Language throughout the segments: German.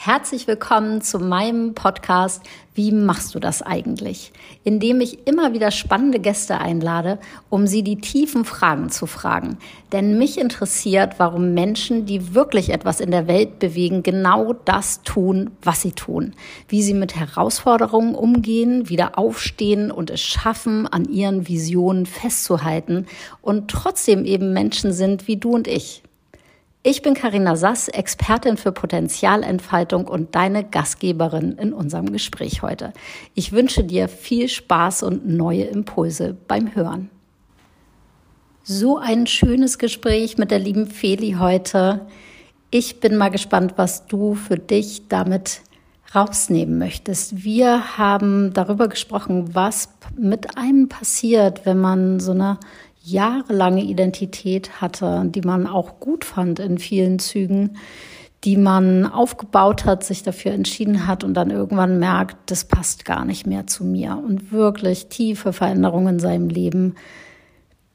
Herzlich willkommen zu meinem Podcast Wie machst du das eigentlich? In dem ich immer wieder spannende Gäste einlade, um sie die tiefen Fragen zu fragen. Denn mich interessiert, warum Menschen, die wirklich etwas in der Welt bewegen, genau das tun, was sie tun. Wie sie mit Herausforderungen umgehen, wieder aufstehen und es schaffen, an ihren Visionen festzuhalten und trotzdem eben Menschen sind wie du und ich. Ich bin Karina Sass, Expertin für Potenzialentfaltung und deine Gastgeberin in unserem Gespräch heute. Ich wünsche dir viel Spaß und neue Impulse beim Hören. So ein schönes Gespräch mit der lieben Feli heute. Ich bin mal gespannt, was du für dich damit rausnehmen möchtest. Wir haben darüber gesprochen, was mit einem passiert, wenn man so eine jahrelange Identität hatte, die man auch gut fand in vielen Zügen, die man aufgebaut hat, sich dafür entschieden hat und dann irgendwann merkt, das passt gar nicht mehr zu mir und wirklich tiefe Veränderungen in seinem Leben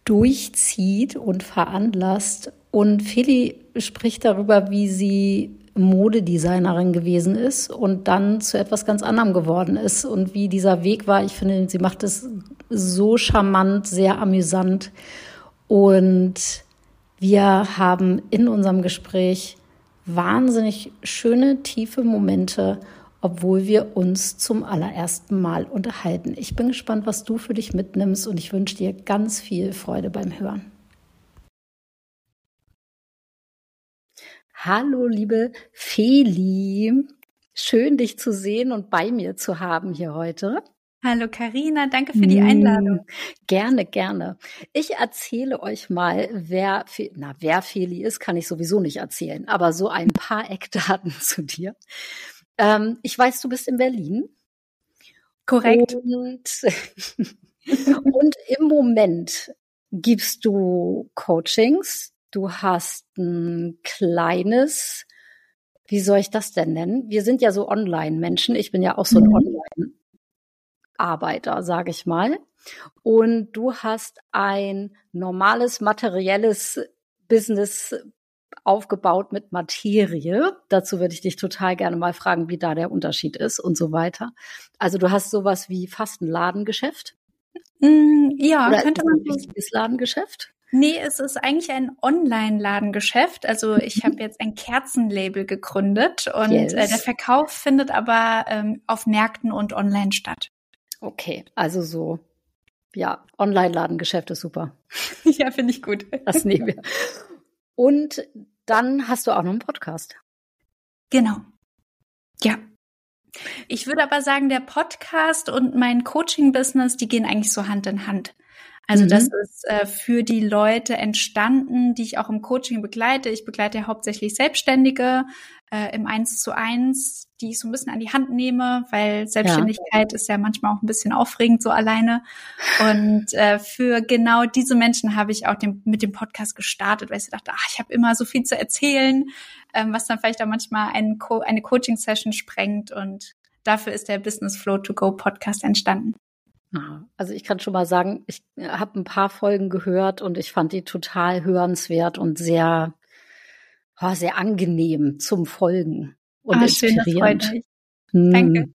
durchzieht und veranlasst. Und Feli spricht darüber, wie sie Modedesignerin gewesen ist und dann zu etwas ganz anderem geworden ist und wie dieser Weg war. Ich finde, sie macht es so charmant, sehr amüsant. Und wir haben in unserem Gespräch wahnsinnig schöne, tiefe Momente, obwohl wir uns zum allerersten Mal unterhalten. Ich bin gespannt, was du für dich mitnimmst und ich wünsche dir ganz viel Freude beim Hören. Hallo, liebe Feli. Schön, dich zu sehen und bei mir zu haben hier heute. Hallo Karina, danke für die Einladung. Mm, gerne, gerne. Ich erzähle euch mal, wer, na, wer Feli ist, kann ich sowieso nicht erzählen, aber so ein paar Eckdaten zu dir. Ähm, ich weiß, du bist in Berlin. Korrekt. Und, und im Moment gibst du Coachings. Du hast ein kleines, wie soll ich das denn nennen? Wir sind ja so Online-Menschen. Ich bin ja auch so ein mhm. Online Arbeiter, sage ich mal. Und du hast ein normales materielles Business aufgebaut mit Materie. Dazu würde ich dich total gerne mal fragen, wie da der Unterschied ist und so weiter. Also du hast sowas wie fast ein Ladengeschäft. Mm, ja, Oder könnte man ein richtiges Ladengeschäft? Nee, es ist eigentlich ein Online-Ladengeschäft. Also ich mhm. habe jetzt ein Kerzenlabel gegründet und yes. äh, der Verkauf findet aber ähm, auf Märkten und online statt. Okay, also so, ja, Online-Ladengeschäft ist super. ja, finde ich gut. Das nehmen wir. Und dann hast du auch noch einen Podcast. Genau. Ja. Ich würde aber sagen, der Podcast und mein Coaching-Business, die gehen eigentlich so Hand in Hand. Also mhm. das ist äh, für die Leute entstanden, die ich auch im Coaching begleite. Ich begleite ja hauptsächlich Selbstständige äh, im Eins zu eins, die ich so ein bisschen an die Hand nehme, weil Selbstständigkeit ja. ist ja manchmal auch ein bisschen aufregend so alleine. Und äh, für genau diese Menschen habe ich auch den, mit dem Podcast gestartet, weil ich dachte, ach, ich habe immer so viel zu erzählen, ähm, was dann vielleicht auch manchmal ein Co eine Coaching-Session sprengt. Und dafür ist der Business Flow to Go Podcast entstanden. Also ich kann schon mal sagen, ich äh, habe ein paar Folgen gehört und ich fand die total hörenswert und sehr, oh, sehr angenehm zum Folgen und ah, inspirierend. Schön, hm. Danke.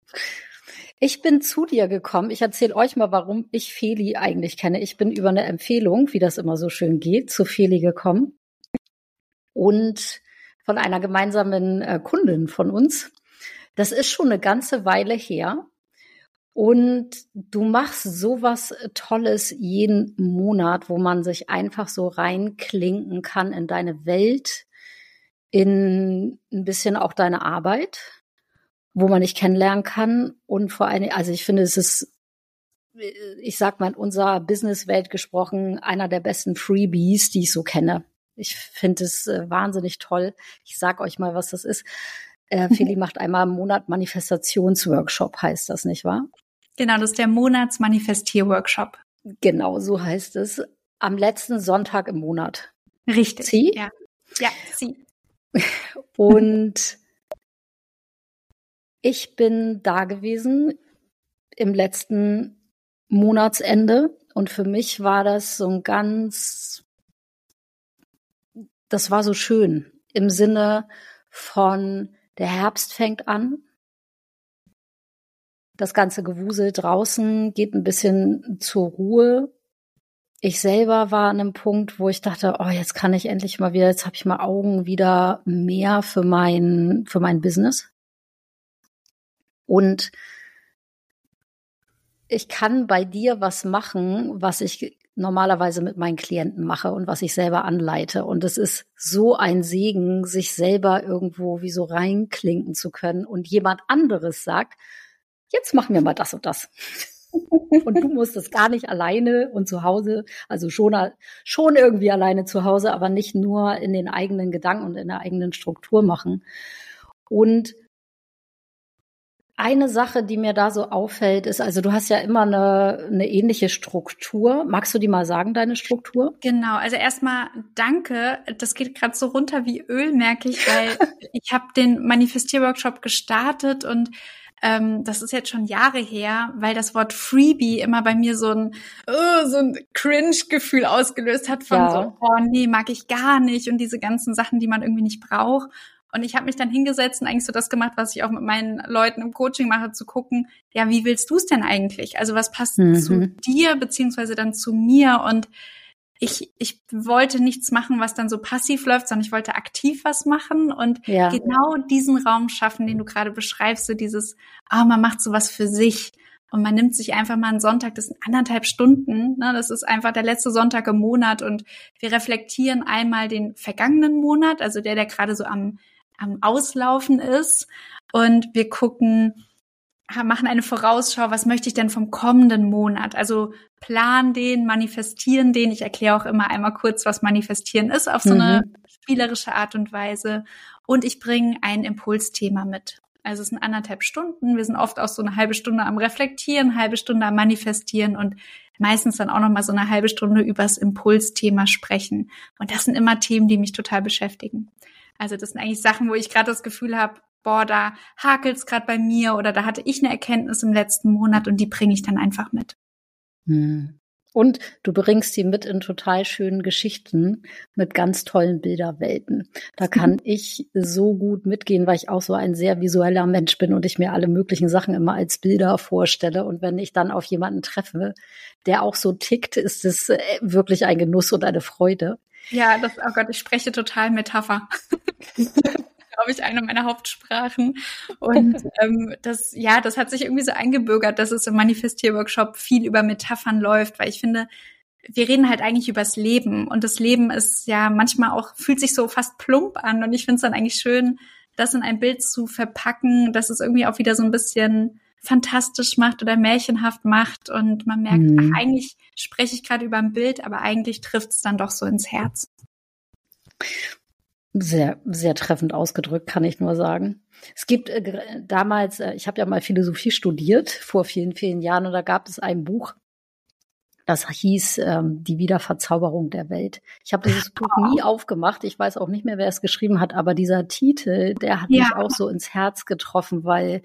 Ich bin zu dir gekommen. Ich erzähle euch mal, warum ich Feli eigentlich kenne. Ich bin über eine Empfehlung, wie das immer so schön geht, zu Feli gekommen und von einer gemeinsamen äh, Kundin von uns. Das ist schon eine ganze Weile her. Und du machst sowas Tolles jeden Monat, wo man sich einfach so reinklinken kann in deine Welt, in ein bisschen auch deine Arbeit, wo man dich kennenlernen kann. Und vor allem, also ich finde, es ist, ich sag mal, in unserer Businesswelt gesprochen, einer der besten Freebies, die ich so kenne. Ich finde es äh, wahnsinnig toll. Ich sag euch mal, was das ist. Äh, Feli macht einmal im Monat Manifestationsworkshop, heißt das, nicht wahr? Genau, das ist der Monatsmanifestier-Workshop. Genau, so heißt es. Am letzten Sonntag im Monat. Richtig. Sie? Ja. Ja, sie. Und ich bin da gewesen im letzten Monatsende und für mich war das so ein ganz, das war so schön im Sinne von Der Herbst fängt an. Das ganze Gewusel draußen geht ein bisschen zur Ruhe. Ich selber war an einem Punkt, wo ich dachte, oh, jetzt kann ich endlich mal wieder, jetzt habe ich mal Augen wieder mehr für mein, für mein Business. Und ich kann bei dir was machen, was ich normalerweise mit meinen Klienten mache und was ich selber anleite. Und es ist so ein Segen, sich selber irgendwo wie so reinklinken zu können und jemand anderes sagt, jetzt machen wir mal das und das. und du musst es gar nicht alleine und zu Hause, also schon, schon irgendwie alleine zu Hause, aber nicht nur in den eigenen Gedanken und in der eigenen Struktur machen. Und eine Sache, die mir da so auffällt, ist, also du hast ja immer eine, eine ähnliche Struktur. Magst du die mal sagen, deine Struktur? Genau, also erstmal danke. Das geht gerade so runter wie Öl, merke ich, weil ich habe den Manifestierworkshop gestartet und ähm, das ist jetzt schon Jahre her, weil das Wort Freebie immer bei mir so ein, uh, so ein Cringe-Gefühl ausgelöst hat von ja. so, oh nee, mag ich gar nicht und diese ganzen Sachen, die man irgendwie nicht braucht. Und ich habe mich dann hingesetzt und eigentlich so das gemacht, was ich auch mit meinen Leuten im Coaching mache, zu gucken, ja, wie willst du es denn eigentlich? Also was passt mhm. zu dir beziehungsweise dann zu mir? Und ich, ich wollte nichts machen, was dann so passiv läuft, sondern ich wollte aktiv was machen und ja. genau diesen Raum schaffen, den du gerade beschreibst, so dieses, ah, oh, man macht sowas für sich. Und man nimmt sich einfach mal einen Sonntag, das sind anderthalb Stunden. Ne? Das ist einfach der letzte Sonntag im Monat und wir reflektieren einmal den vergangenen Monat, also der, der gerade so am am Auslaufen ist. Und wir gucken, machen eine Vorausschau, was möchte ich denn vom kommenden Monat? Also plan den, manifestieren den. Ich erkläre auch immer einmal kurz, was manifestieren ist, auf so mhm. eine spielerische Art und Weise. Und ich bringe ein Impulsthema mit. Also es sind anderthalb Stunden. Wir sind oft auch so eine halbe Stunde am Reflektieren, halbe Stunde am Manifestieren und meistens dann auch noch mal so eine halbe Stunde übers Impulsthema sprechen. Und das sind immer Themen, die mich total beschäftigen. Also das sind eigentlich Sachen, wo ich gerade das Gefühl habe, boah, da hakelt's gerade bei mir oder da hatte ich eine Erkenntnis im letzten Monat und die bringe ich dann einfach mit. Hm. Und du bringst die mit in total schönen Geschichten mit ganz tollen Bilderwelten. Da kann ich so gut mitgehen, weil ich auch so ein sehr visueller Mensch bin und ich mir alle möglichen Sachen immer als Bilder vorstelle. Und wenn ich dann auf jemanden treffe, der auch so tickt, ist es äh, wirklich ein Genuss und eine Freude. Ja, das, oh Gott, ich spreche total Metapher. glaube ich, eine meiner Hauptsprachen. Und ähm, das, ja, das hat sich irgendwie so eingebürgert, dass es im Manifestierworkshop viel über Metaphern läuft, weil ich finde, wir reden halt eigentlich übers Leben und das Leben ist ja manchmal auch, fühlt sich so fast plump an und ich finde es dann eigentlich schön, das in ein Bild zu verpacken, dass es irgendwie auch wieder so ein bisschen fantastisch macht oder märchenhaft macht und man merkt, mhm. ach, eigentlich spreche ich gerade über ein Bild, aber eigentlich trifft es dann doch so ins Herz. Sehr, sehr treffend ausgedrückt, kann ich nur sagen. Es gibt äh, damals, äh, ich habe ja mal Philosophie studiert vor vielen, vielen Jahren und da gab es ein Buch, das hieß ähm, Die Wiederverzauberung der Welt. Ich habe dieses Buch nie aufgemacht. Ich weiß auch nicht mehr, wer es geschrieben hat, aber dieser Titel, der hat ja. mich auch so ins Herz getroffen, weil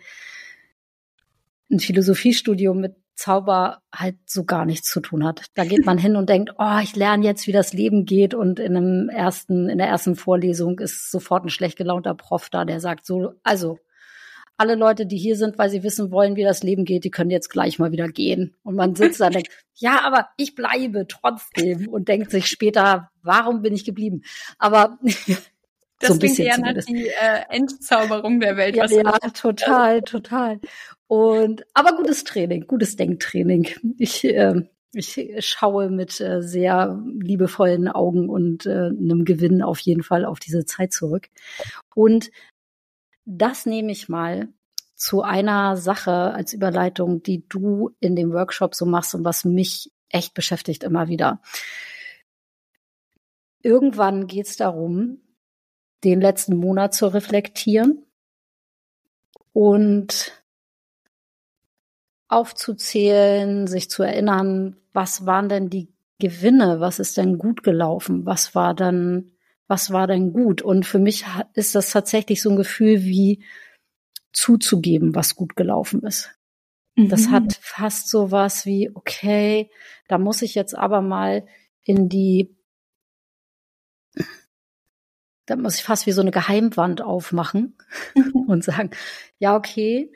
ein Philosophiestudium mit Zauber halt so gar nichts zu tun hat. Da geht man hin und denkt, oh, ich lerne jetzt, wie das Leben geht und in einem ersten, in der ersten Vorlesung ist sofort ein schlecht gelaunter Prof da, der sagt so, also alle Leute, die hier sind, weil sie wissen wollen, wie das Leben geht, die können jetzt gleich mal wieder gehen. Und man sitzt da und denkt, ja, aber ich bleibe trotzdem und denkt sich später, warum bin ich geblieben? Aber das so ein klingt eher nach die äh, Entzauberung der Welt. Ja, ja total, total. Und aber gutes Training, gutes Denktraining. Ich äh, ich schaue mit äh, sehr liebevollen Augen und äh, einem Gewinn auf jeden Fall auf diese Zeit zurück. Und das nehme ich mal zu einer Sache als Überleitung, die du in dem Workshop so machst und was mich echt beschäftigt immer wieder. Irgendwann geht es darum, den letzten Monat zu reflektieren und aufzuzählen, sich zu erinnern, was waren denn die Gewinne, was ist denn gut gelaufen, was war dann, was war denn gut? Und für mich ist das tatsächlich so ein Gefühl wie zuzugeben, was gut gelaufen ist. Mhm. Das hat fast so was wie, okay, da muss ich jetzt aber mal in die da muss ich fast wie so eine Geheimwand aufmachen und sagen, ja, okay,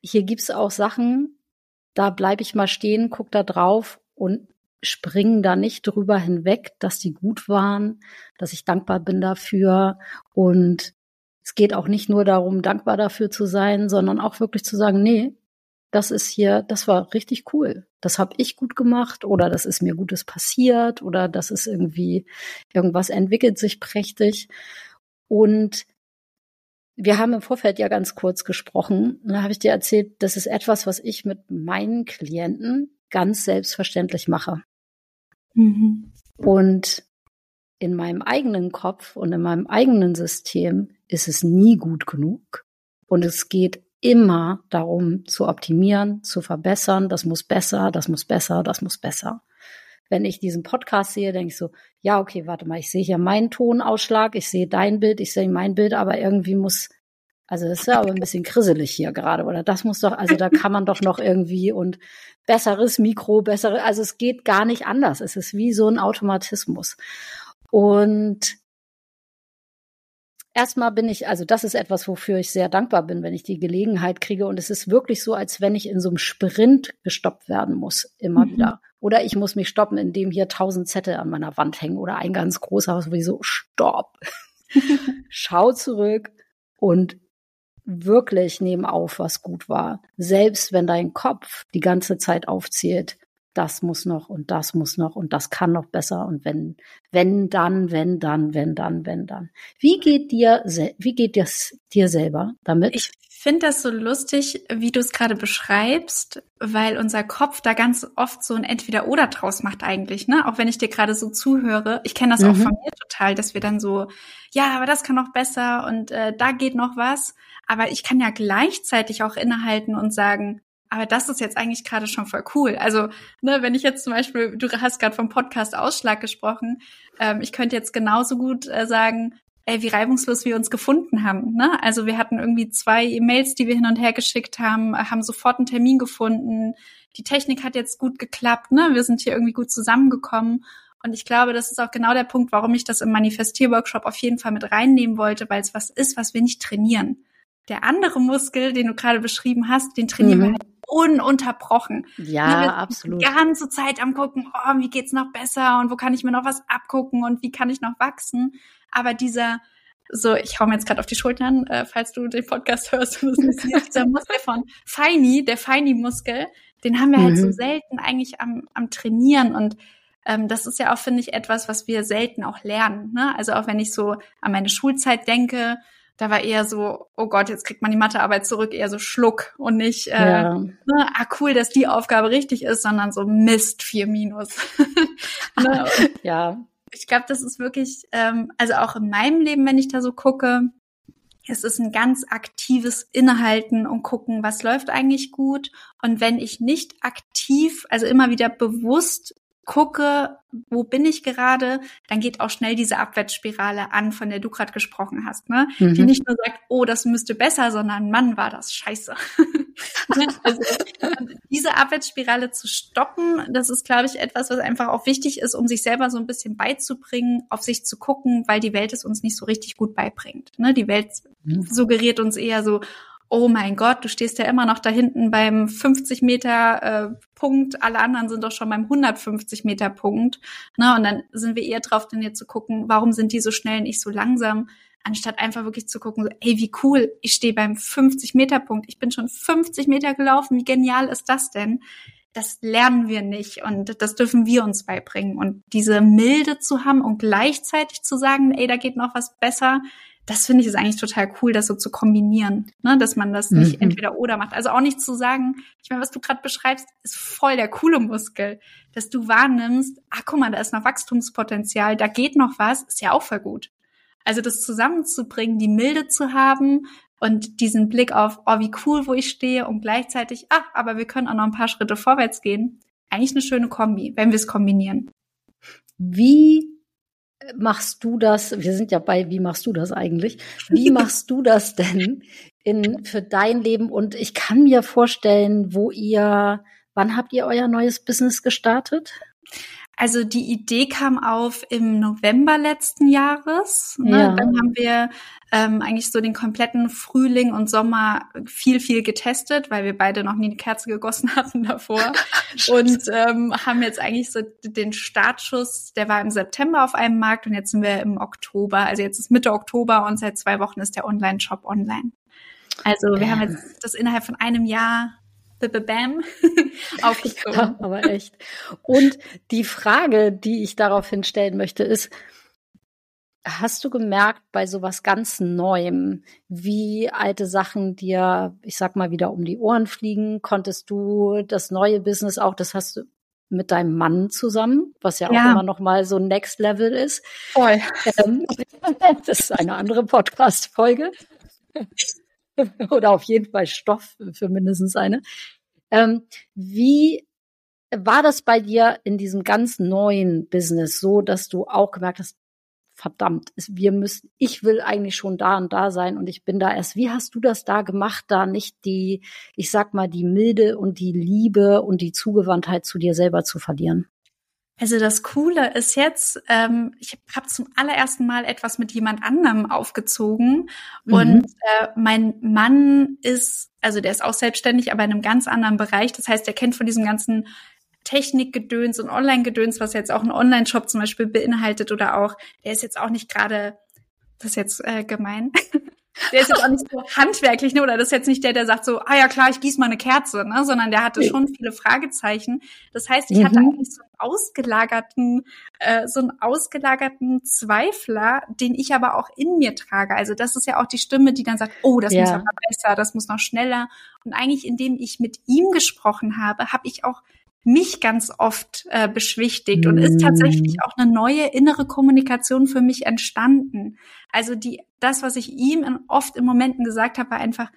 hier gibt's auch Sachen, da bleibe ich mal stehen, guck da drauf und springen da nicht drüber hinweg, dass die gut waren, dass ich dankbar bin dafür. Und es geht auch nicht nur darum, dankbar dafür zu sein, sondern auch wirklich zu sagen, nee, das ist hier, das war richtig cool. Das habe ich gut gemacht oder das ist mir Gutes passiert oder das ist irgendwie, irgendwas entwickelt sich prächtig. Und wir haben im Vorfeld ja ganz kurz gesprochen. Da habe ich dir erzählt, das ist etwas, was ich mit meinen Klienten ganz selbstverständlich mache. Mhm. Und in meinem eigenen Kopf und in meinem eigenen System ist es nie gut genug. Und es geht immer darum zu optimieren, zu verbessern. Das muss besser, das muss besser, das muss besser. Wenn ich diesen Podcast sehe, denke ich so, ja, okay, warte mal, ich sehe hier meinen Tonausschlag, ich sehe dein Bild, ich sehe mein Bild, aber irgendwie muss, also das ist ja aber ein bisschen krisselig hier gerade, oder das muss doch, also da kann man doch noch irgendwie und besseres Mikro, bessere, also es geht gar nicht anders. Es ist wie so ein Automatismus. Und erstmal bin ich, also das ist etwas, wofür ich sehr dankbar bin, wenn ich die Gelegenheit kriege. Und es ist wirklich so, als wenn ich in so einem Sprint gestoppt werden muss, immer mhm. wieder. Oder ich muss mich stoppen, indem hier tausend Zettel an meiner Wand hängen oder ein ganz großer, was so, stopp. Schau zurück und wirklich nehmen auf, was gut war. Selbst wenn dein Kopf die ganze Zeit aufzählt, das muss noch und das muss noch und das kann noch besser und wenn, wenn dann, wenn dann, wenn dann, wenn dann. Wie geht dir, wie geht das dir selber damit? Ich finde das so lustig, wie du es gerade beschreibst, weil unser Kopf da ganz oft so ein Entweder-Oder draus macht eigentlich, ne? Auch wenn ich dir gerade so zuhöre. Ich kenne das mhm. auch von mir total, dass wir dann so, ja, aber das kann noch besser und äh, da geht noch was. Aber ich kann ja gleichzeitig auch innehalten und sagen, aber das ist jetzt eigentlich gerade schon voll cool. Also, ne, wenn ich jetzt zum Beispiel, du hast gerade vom Podcast Ausschlag gesprochen, ähm, ich könnte jetzt genauso gut äh, sagen, ey, wie reibungslos wir uns gefunden haben. Ne? Also wir hatten irgendwie zwei E-Mails, die wir hin und her geschickt haben, haben sofort einen Termin gefunden. Die Technik hat jetzt gut geklappt, ne? Wir sind hier irgendwie gut zusammengekommen. Und ich glaube, das ist auch genau der Punkt, warum ich das im Manifestierworkshop auf jeden Fall mit reinnehmen wollte, weil es was ist, was wir nicht trainieren. Der andere Muskel, den du gerade beschrieben hast, den trainieren mhm. wir halt ununterbrochen. Ja, absolut. Die ganze Zeit am gucken, oh, wie geht's noch besser und wo kann ich mir noch was abgucken und wie kann ich noch wachsen. Aber dieser, so, ich hau mir jetzt gerade auf die Schultern, äh, falls du den Podcast hörst und es siehst, dieser Muskel von Feini, der Feini-Muskel, den haben wir mhm. halt so mhm. selten eigentlich am, am Trainieren und ähm, das ist ja auch, finde ich, etwas, was wir selten auch lernen. Ne? Also auch wenn ich so an meine Schulzeit denke, da war eher so, oh Gott, jetzt kriegt man die Mathearbeit zurück, eher so Schluck und nicht, äh, ja. ne, ah cool, dass die Aufgabe richtig ist, sondern so Mist, vier Minus. ne? ja. Ich glaube, das ist wirklich, ähm, also auch in meinem Leben, wenn ich da so gucke, es ist ein ganz aktives Innehalten und gucken, was läuft eigentlich gut. Und wenn ich nicht aktiv, also immer wieder bewusst gucke, wo bin ich gerade, dann geht auch schnell diese Abwärtsspirale an, von der du gerade gesprochen hast, ne? Mhm. Die nicht nur sagt, oh, das müsste besser, sondern Mann, war das scheiße. Ne? also, diese Abwärtsspirale zu stoppen, das ist, glaube ich, etwas, was einfach auch wichtig ist, um sich selber so ein bisschen beizubringen, auf sich zu gucken, weil die Welt es uns nicht so richtig gut beibringt. Ne? Die Welt mhm. suggeriert uns eher so, oh mein Gott, du stehst ja immer noch da hinten beim 50 Meter äh, Punkt, alle anderen sind doch schon beim 150 Meter Punkt. Ne? Und dann sind wir eher drauf trainiert zu gucken, warum sind die so schnell und ich so langsam, anstatt einfach wirklich zu gucken, so, ey, wie cool, ich stehe beim 50 Meter Punkt, ich bin schon 50 Meter gelaufen, wie genial ist das denn? Das lernen wir nicht und das dürfen wir uns beibringen. Und diese Milde zu haben und gleichzeitig zu sagen, ey, da geht noch was besser, das finde ich ist eigentlich total cool, das so zu kombinieren, ne? dass man das nicht mhm. entweder oder macht. Also auch nicht zu sagen, ich meine, was du gerade beschreibst, ist voll der coole Muskel, dass du wahrnimmst, ach guck mal, da ist noch Wachstumspotenzial, da geht noch was, ist ja auch voll gut. Also das zusammenzubringen, die Milde zu haben und diesen Blick auf, oh, wie cool, wo ich stehe und gleichzeitig, ach, aber wir können auch noch ein paar Schritte vorwärts gehen. Eigentlich eine schöne Kombi, wenn wir es kombinieren. Wie machst du das? Wir sind ja bei, wie machst du das eigentlich? Wie machst du das denn in, für dein Leben? Und ich kann mir vorstellen, wo ihr, wann habt ihr euer neues Business gestartet? Also die Idee kam auf im November letzten Jahres. Ne? Ja. Dann haben wir ähm, eigentlich so den kompletten Frühling und Sommer viel, viel getestet, weil wir beide noch nie eine Kerze gegossen hatten davor. und ähm, haben jetzt eigentlich so den Startschuss, der war im September auf einem Markt und jetzt sind wir im Oktober. Also jetzt ist Mitte Oktober und seit zwei Wochen ist der Online-Shop online. Also wir haben jetzt das innerhalb von einem Jahr Bam aufgezogen. Ja, aber echt. Und die Frage, die ich daraufhin stellen möchte, ist, hast du gemerkt bei sowas ganz Neuem, wie alte Sachen dir, ich sag mal, wieder um die Ohren fliegen? Konntest du das neue Business auch, das hast du mit deinem Mann zusammen, was ja, ja. auch immer noch mal so Next Level ist. Voll. Ähm, das ist eine andere Podcast-Folge. Oder auf jeden Fall Stoff für mindestens eine. Ähm, wie war das bei dir in diesem ganz neuen Business so, dass du auch gemerkt hast, verdammt, wir müssen, ich will eigentlich schon da und da sein und ich bin da erst. Wie hast du das da gemacht, da nicht die, ich sag mal, die Milde und die Liebe und die Zugewandtheit zu dir selber zu verlieren? Also das Coole ist jetzt, ähm, ich habe zum allerersten Mal etwas mit jemand anderem aufgezogen mhm. und äh, mein Mann ist, also der ist auch selbstständig, aber in einem ganz anderen Bereich. Das heißt, er kennt von diesem ganzen Technikgedöns und Online-Gedöns, was jetzt auch ein Online-Shop zum Beispiel beinhaltet oder auch, der ist jetzt auch nicht gerade, das ist jetzt äh, gemein, der ist jetzt auch nicht so handwerklich, ne? Oder das ist jetzt nicht der, der sagt so, ah ja klar, ich gieße mal eine Kerze, ne? Sondern der hatte schon viele Fragezeichen. Das heißt, ich mhm. hatte eigentlich so einen ausgelagerten, äh, so einen ausgelagerten Zweifler, den ich aber auch in mir trage. Also das ist ja auch die Stimme, die dann sagt, oh, das ja. muss aber besser, das muss noch schneller. Und eigentlich, indem ich mit ihm gesprochen habe, habe ich auch mich ganz oft äh, beschwichtigt und ist tatsächlich mm. auch eine neue innere Kommunikation für mich entstanden. Also die, das, was ich ihm in, oft in Momenten gesagt habe, war einfach,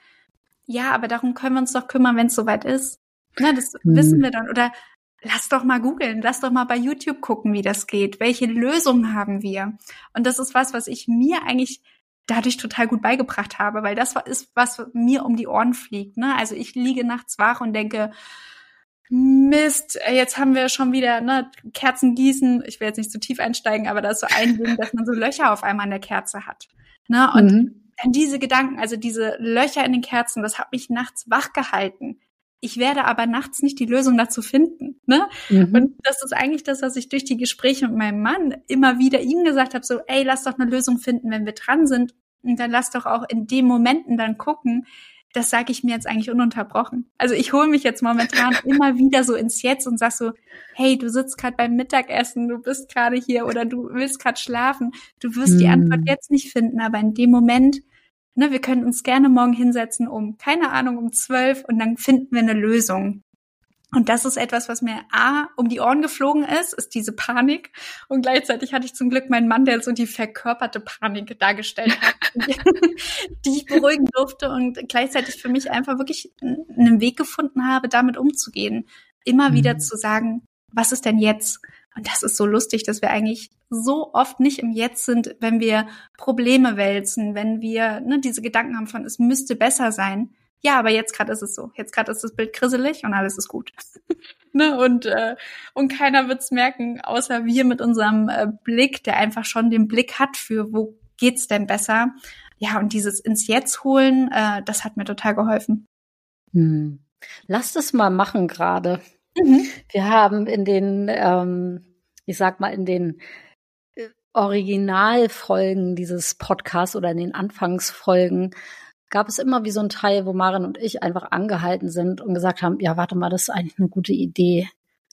ja, aber darum können wir uns doch kümmern, wenn es soweit ist. Na, das mhm. wissen wir dann. Oder lass doch mal googeln, lass doch mal bei YouTube gucken, wie das geht. Welche Lösungen haben wir? Und das ist was, was ich mir eigentlich dadurch total gut beigebracht habe, weil das ist was mir um die Ohren fliegt. Ne? Also ich liege nachts wach und denke, Mist, jetzt haben wir schon wieder ne, Kerzen gießen. Ich will jetzt nicht zu tief einsteigen, aber da ist so ein Ding, dass man so Löcher auf einmal an der Kerze hat. Ne? Und mhm. dann diese Gedanken, also diese Löcher in den Kerzen, das hat mich nachts wach gehalten. Ich werde aber nachts nicht die Lösung dazu finden. Ne? Mhm. Und das ist eigentlich das, was ich durch die Gespräche mit meinem Mann immer wieder ihm gesagt habe, so, ey, lass doch eine Lösung finden, wenn wir dran sind. Und dann lass doch auch in den Momenten dann gucken, das sage ich mir jetzt eigentlich ununterbrochen. Also ich hole mich jetzt momentan immer wieder so ins Jetzt und sag so, hey, du sitzt gerade beim Mittagessen, du bist gerade hier oder du willst gerade schlafen. Du wirst mm. die Antwort jetzt nicht finden, aber in dem Moment, ne, wir können uns gerne morgen hinsetzen um, keine Ahnung, um zwölf und dann finden wir eine Lösung. Und das ist etwas, was mir A, um die Ohren geflogen ist, ist diese Panik. Und gleichzeitig hatte ich zum Glück meinen Mann, der so die verkörperte Panik dargestellt hat, die ich beruhigen durfte und gleichzeitig für mich einfach wirklich einen Weg gefunden habe, damit umzugehen. Immer wieder mhm. zu sagen, was ist denn jetzt? Und das ist so lustig, dass wir eigentlich so oft nicht im Jetzt sind, wenn wir Probleme wälzen, wenn wir ne, diese Gedanken haben von, es müsste besser sein ja, aber jetzt gerade ist es so. Jetzt gerade ist das Bild grisselig und alles ist gut. ne? Und, äh, und keiner wird's merken, außer wir mit unserem äh, Blick, der einfach schon den Blick hat für, wo geht's denn besser. Ja, und dieses ins Jetzt holen, äh, das hat mir total geholfen. Hm. Lass das mal machen gerade. Mhm. Wir haben in den, ähm, ich sag mal, in den äh, Originalfolgen dieses Podcasts oder in den Anfangsfolgen gab es immer wie so ein Teil, wo Maren und ich einfach angehalten sind und gesagt haben, ja, warte mal, das ist eigentlich eine gute Idee.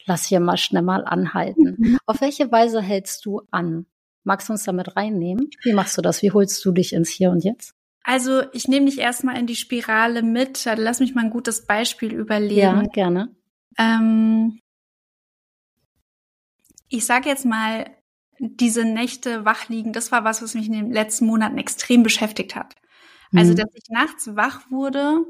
Lass hier mal schnell mal anhalten. Mhm. Auf welche Weise hältst du an? Magst du uns damit reinnehmen? Wie machst du das? Wie holst du dich ins Hier und Jetzt? Also ich nehme dich erstmal in die Spirale mit. Lass mich mal ein gutes Beispiel überlegen. Ja, gerne. Ähm, ich sage jetzt mal, diese Nächte wach liegen, das war was, was mich in den letzten Monaten extrem beschäftigt hat. Also, mhm. dass ich nachts wach wurde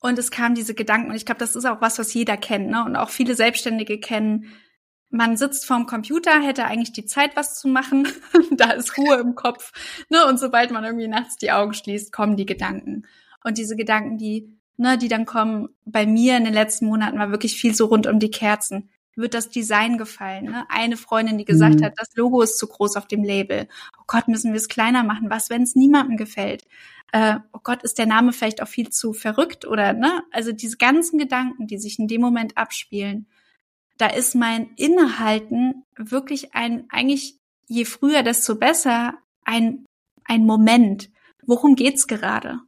und es kamen diese Gedanken. Und ich glaube, das ist auch was, was jeder kennt, ne? Und auch viele Selbstständige kennen. Man sitzt vorm Computer, hätte eigentlich die Zeit, was zu machen. da ist Ruhe im Kopf. Ne? Und sobald man irgendwie nachts die Augen schließt, kommen die Gedanken. Und diese Gedanken, die, ne, die dann kommen, bei mir in den letzten Monaten war wirklich viel so rund um die Kerzen. Wird das Design gefallen. Ne? Eine Freundin, die gesagt mhm. hat, das Logo ist zu groß auf dem Label. Oh Gott, müssen wir es kleiner machen. Was, wenn es niemandem gefällt? Äh, oh Gott, ist der Name vielleicht auch viel zu verrückt oder ne? Also diese ganzen Gedanken, die sich in dem Moment abspielen, da ist mein Innehalten wirklich ein, eigentlich je früher, desto besser, ein, ein Moment. Worum geht's gerade?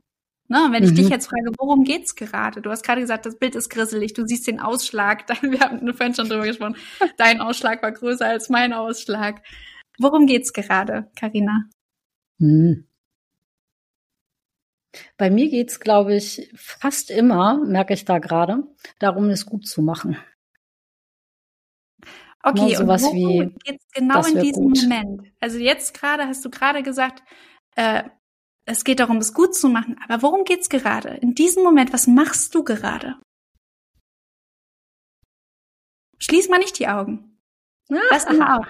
Ne, wenn ich mhm. dich jetzt frage, worum geht's gerade? Du hast gerade gesagt, das Bild ist grisselig, du siehst den Ausschlag, wir haben vorhin schon drüber gesprochen, dein Ausschlag war größer als mein Ausschlag. Worum geht's gerade, Karina? Mhm. Bei mir geht's, glaube ich, fast immer, merke ich da gerade, darum, es gut zu machen. Okay, ne, und worum geht's genau in diesem gut. Moment? Also jetzt gerade hast du gerade gesagt, äh, es geht darum, es gut zu machen. Aber worum geht's gerade? In diesem Moment, was machst du gerade? Schließ mal nicht die Augen. Lass mal auf.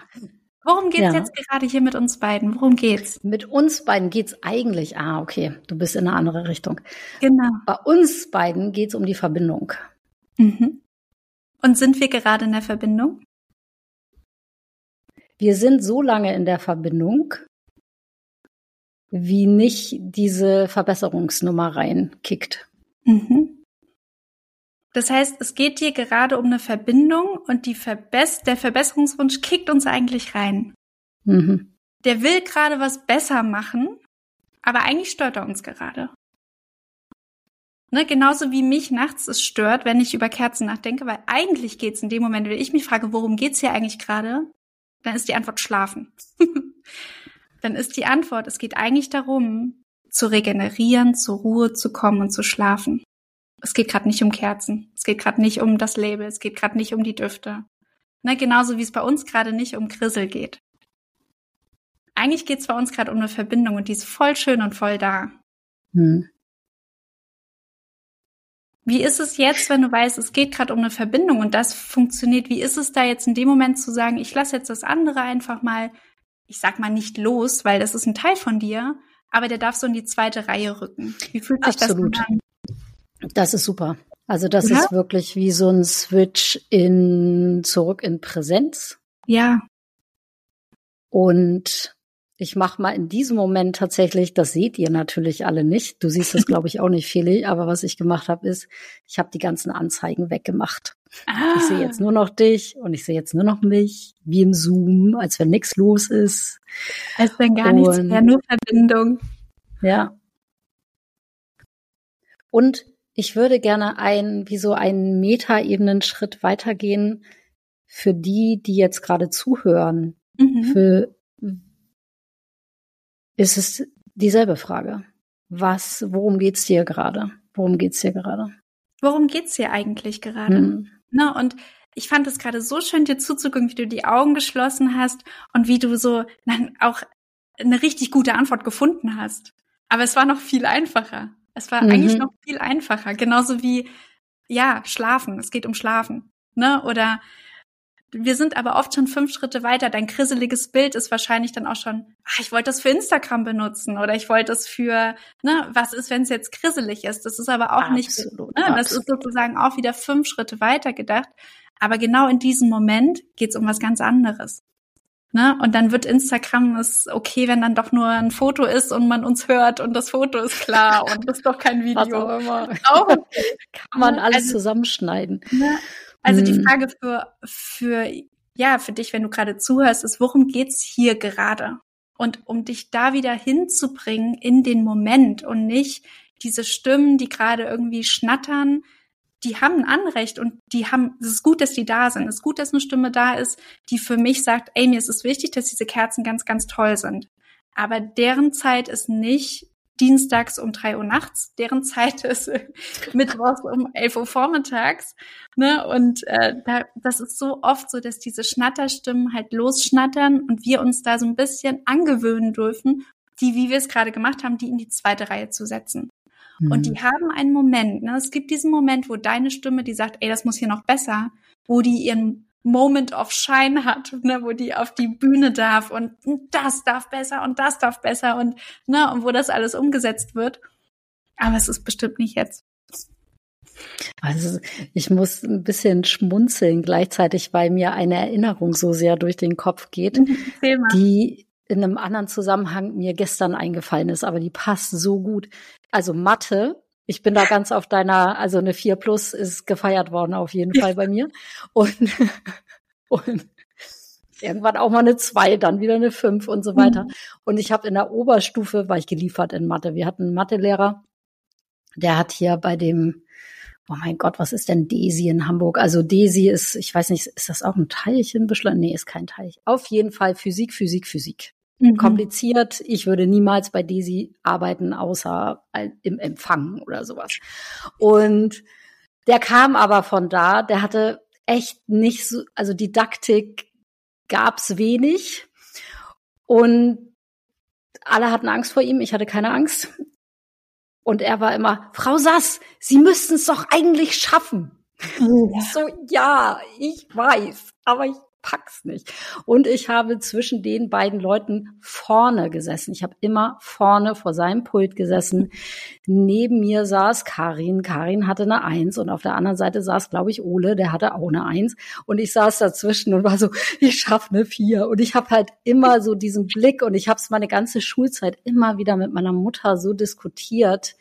Worum geht's ja. jetzt gerade hier mit uns beiden? Worum geht's? Mit uns beiden geht's eigentlich, ah, okay, du bist in eine andere Richtung. Genau. Bei uns beiden geht's um die Verbindung. Mhm. Und sind wir gerade in der Verbindung? Wir sind so lange in der Verbindung, wie nicht diese Verbesserungsnummer reinkickt. Mhm. Das heißt, es geht dir gerade um eine Verbindung und die Verbess der Verbesserungswunsch kickt uns eigentlich rein. Mhm. Der will gerade was besser machen, aber eigentlich stört er uns gerade. Ne, genauso wie mich nachts es stört, wenn ich über Kerzen nachdenke, weil eigentlich geht's in dem Moment, wenn ich mich frage, worum geht's hier eigentlich gerade, dann ist die Antwort schlafen. dann ist die Antwort, es geht eigentlich darum, zu regenerieren, zur Ruhe zu kommen und zu schlafen. Es geht gerade nicht um Kerzen. Es geht gerade nicht um das Label. Es geht gerade nicht um die Düfte. Ne, genauso wie es bei uns gerade nicht um Grissel geht. Eigentlich geht es bei uns gerade um eine Verbindung und die ist voll schön und voll da. Hm. Wie ist es jetzt, wenn du weißt, es geht gerade um eine Verbindung und das funktioniert? Wie ist es da jetzt in dem Moment zu sagen, ich lasse jetzt das andere einfach mal ich sag mal nicht los, weil das ist ein Teil von dir, aber der darf so in die zweite Reihe rücken. Wie fühlt sich Absolut. das an? Das ist super. Also das ja? ist wirklich wie so ein Switch in zurück in Präsenz. Ja. Und ich mache mal in diesem Moment tatsächlich, das seht ihr natürlich alle nicht. Du siehst das, glaube ich, auch nicht, Feli. Aber was ich gemacht habe, ist, ich habe die ganzen Anzeigen weggemacht. Ah. Ich sehe jetzt nur noch dich und ich sehe jetzt nur noch mich, wie im Zoom, als wenn nichts los ist. Als wenn gar und, nichts mehr, nur Verbindung. Ja. Und ich würde gerne ein, wie so einen Metaebenen-Schritt weitergehen für die, die jetzt gerade zuhören. Mhm. Für ist es dieselbe Frage. Was, worum geht's dir gerade? Worum geht's dir gerade? Worum geht's dir eigentlich gerade? Hm. Ne, und ich fand es gerade so schön, dir zuzugucken, wie du die Augen geschlossen hast und wie du so dann auch eine richtig gute Antwort gefunden hast. Aber es war noch viel einfacher. Es war mhm. eigentlich noch viel einfacher. Genauso wie, ja, schlafen. Es geht um Schlafen. Ne? Oder wir sind aber oft schon fünf Schritte weiter. Dein krisseliges Bild ist wahrscheinlich dann auch schon, ach, ich wollte das für Instagram benutzen oder ich wollte das für, ne, was ist, wenn es jetzt krisselig ist? Das ist aber auch absolut, nicht, ne, das ist sozusagen auch wieder fünf Schritte weiter gedacht. Aber genau in diesem Moment geht es um was ganz anderes. Ne? Und dann wird Instagram es okay, wenn dann doch nur ein Foto ist und man uns hört und das Foto ist klar und das ist doch kein Video. Was auch immer. Auch okay. Kann man alles also, zusammenschneiden. Ne? Also mhm. die Frage für, für, ja, für dich, wenn du gerade zuhörst, ist, worum geht's hier gerade? Und um dich da wieder hinzubringen in den Moment und nicht diese Stimmen, die gerade irgendwie schnattern, die haben ein Anrecht und die haben, es ist gut, dass die da sind. Es ist gut, dass eine Stimme da ist, die für mich sagt, ey, mir ist es wichtig, dass diese Kerzen ganz, ganz toll sind. Aber deren Zeit ist nicht dienstags um drei Uhr nachts, deren Zeit ist mittwochs um elf Uhr vormittags. Ne? Und äh, da, das ist so oft so, dass diese Schnatterstimmen halt losschnattern und wir uns da so ein bisschen angewöhnen dürfen, die, wie wir es gerade gemacht haben, die in die zweite Reihe zu setzen. Mhm. Und die haben einen Moment, ne? es gibt diesen Moment, wo deine Stimme, die sagt, ey, das muss hier noch besser, wo die ihren Moment of Shine hat, ne, wo die auf die Bühne darf und das darf besser und das darf besser und ne, und wo das alles umgesetzt wird. Aber es ist bestimmt nicht jetzt. Also ich muss ein bisschen schmunzeln gleichzeitig, weil mir eine Erinnerung so sehr durch den Kopf geht, die in einem anderen Zusammenhang mir gestern eingefallen ist, aber die passt so gut. Also Mathe, ich bin da ganz auf deiner, also eine 4 plus ist gefeiert worden auf jeden Fall bei mir. Und, und irgendwann auch mal eine 2, dann wieder eine 5 und so weiter. Mhm. Und ich habe in der Oberstufe, war ich geliefert in Mathe. Wir hatten einen Mathelehrer, der hat hier bei dem oh mein Gott, was ist denn Desi in Hamburg? Also Desi ist, ich weiß nicht, ist das auch ein Teilchenbeschleuniger? Nee, ist kein Teilchen. Auf jeden Fall Physik, Physik, Physik. Mhm. Kompliziert. Ich würde niemals bei Desi arbeiten, außer im Empfang oder sowas. Und der kam aber von da, der hatte echt nicht so, also Didaktik gab's wenig. Und alle hatten Angst vor ihm, ich hatte keine Angst. Und er war immer, Frau Sass, Sie müssten es doch eigentlich schaffen. Ja. So, ja, ich weiß, aber ich pack's nicht. Und ich habe zwischen den beiden Leuten vorne gesessen. Ich habe immer vorne vor seinem Pult gesessen. Neben mir saß Karin. Karin hatte eine Eins und auf der anderen Seite saß, glaube ich, Ole, der hatte auch eine Eins. Und ich saß dazwischen und war so, ich schaffe eine Vier. Und ich habe halt immer so diesen Blick und ich habe es meine ganze Schulzeit immer wieder mit meiner Mutter so diskutiert.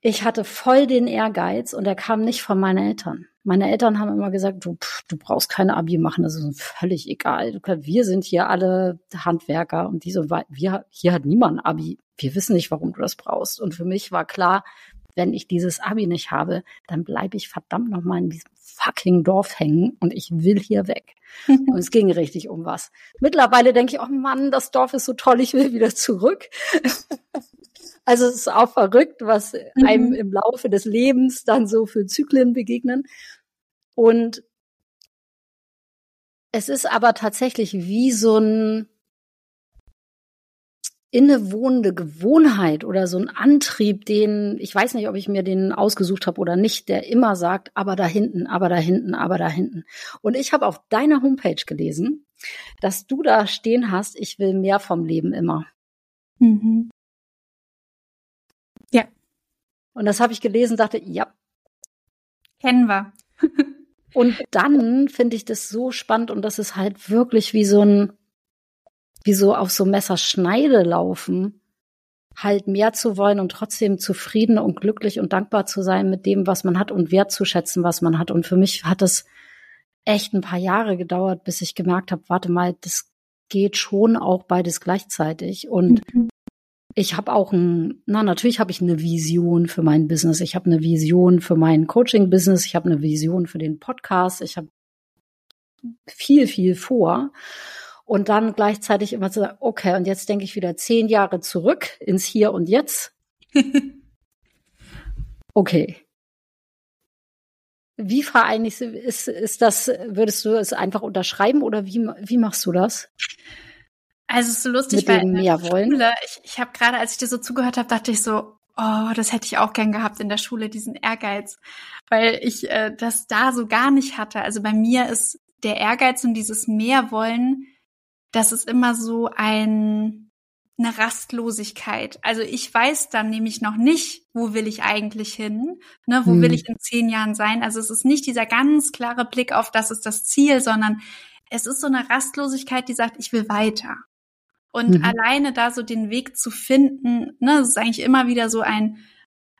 Ich hatte voll den Ehrgeiz und er kam nicht von meinen Eltern. Meine Eltern haben immer gesagt, du, pff, du brauchst keine Abi machen, das ist völlig egal. Wir sind hier alle Handwerker und diese, wir, hier hat niemand Abi. Wir wissen nicht, warum du das brauchst. Und für mich war klar, wenn ich dieses Abi nicht habe, dann bleibe ich verdammt nochmal in diesem fucking Dorf hängen und ich will hier weg. und es ging richtig um was. Mittlerweile denke ich, oh Mann, das Dorf ist so toll, ich will wieder zurück. also es ist auch verrückt, was mhm. einem im Laufe des Lebens dann so für Zyklen begegnen. Und es ist aber tatsächlich wie so ein innewohnende Gewohnheit oder so ein Antrieb, den, ich weiß nicht, ob ich mir den ausgesucht habe oder nicht, der immer sagt, aber da hinten, aber da hinten, aber da hinten. Und ich habe auf deiner Homepage gelesen, dass du da stehen hast, ich will mehr vom Leben immer. Mhm. Ja. Und das habe ich gelesen, dachte, ja. Kennen wir. Und dann finde ich das so spannend und das ist halt wirklich wie so ein, wie so auf so Messerschneide laufen, halt mehr zu wollen und trotzdem zufrieden und glücklich und dankbar zu sein mit dem, was man hat und wertzuschätzen, was man hat. Und für mich hat es echt ein paar Jahre gedauert, bis ich gemerkt habe, warte mal, das geht schon auch beides gleichzeitig. Und mhm ich habe auch ein, na natürlich habe ich eine Vision für mein Business. Ich habe eine Vision für mein Coaching-Business. Ich habe eine Vision für den Podcast. Ich habe viel, viel vor. Und dann gleichzeitig immer zu sagen, okay, und jetzt denke ich wieder zehn Jahre zurück ins Hier und Jetzt. Okay. Wie vereinigst ist, ist das, würdest du es einfach unterschreiben oder wie, wie machst du das? Also es ist so lustig, Mit weil in der Schule, ich, ich habe gerade, als ich dir so zugehört habe, dachte ich so, oh, das hätte ich auch gern gehabt in der Schule, diesen Ehrgeiz, weil ich äh, das da so gar nicht hatte. Also bei mir ist der Ehrgeiz und dieses Mehrwollen, das ist immer so ein eine Rastlosigkeit. Also ich weiß dann nämlich noch nicht, wo will ich eigentlich hin, ne, wo hm. will ich in zehn Jahren sein. Also es ist nicht dieser ganz klare Blick auf, das ist das Ziel, sondern es ist so eine Rastlosigkeit, die sagt, ich will weiter. Und mhm. alleine da so den Weg zu finden, ne, das ist eigentlich immer wieder so ein,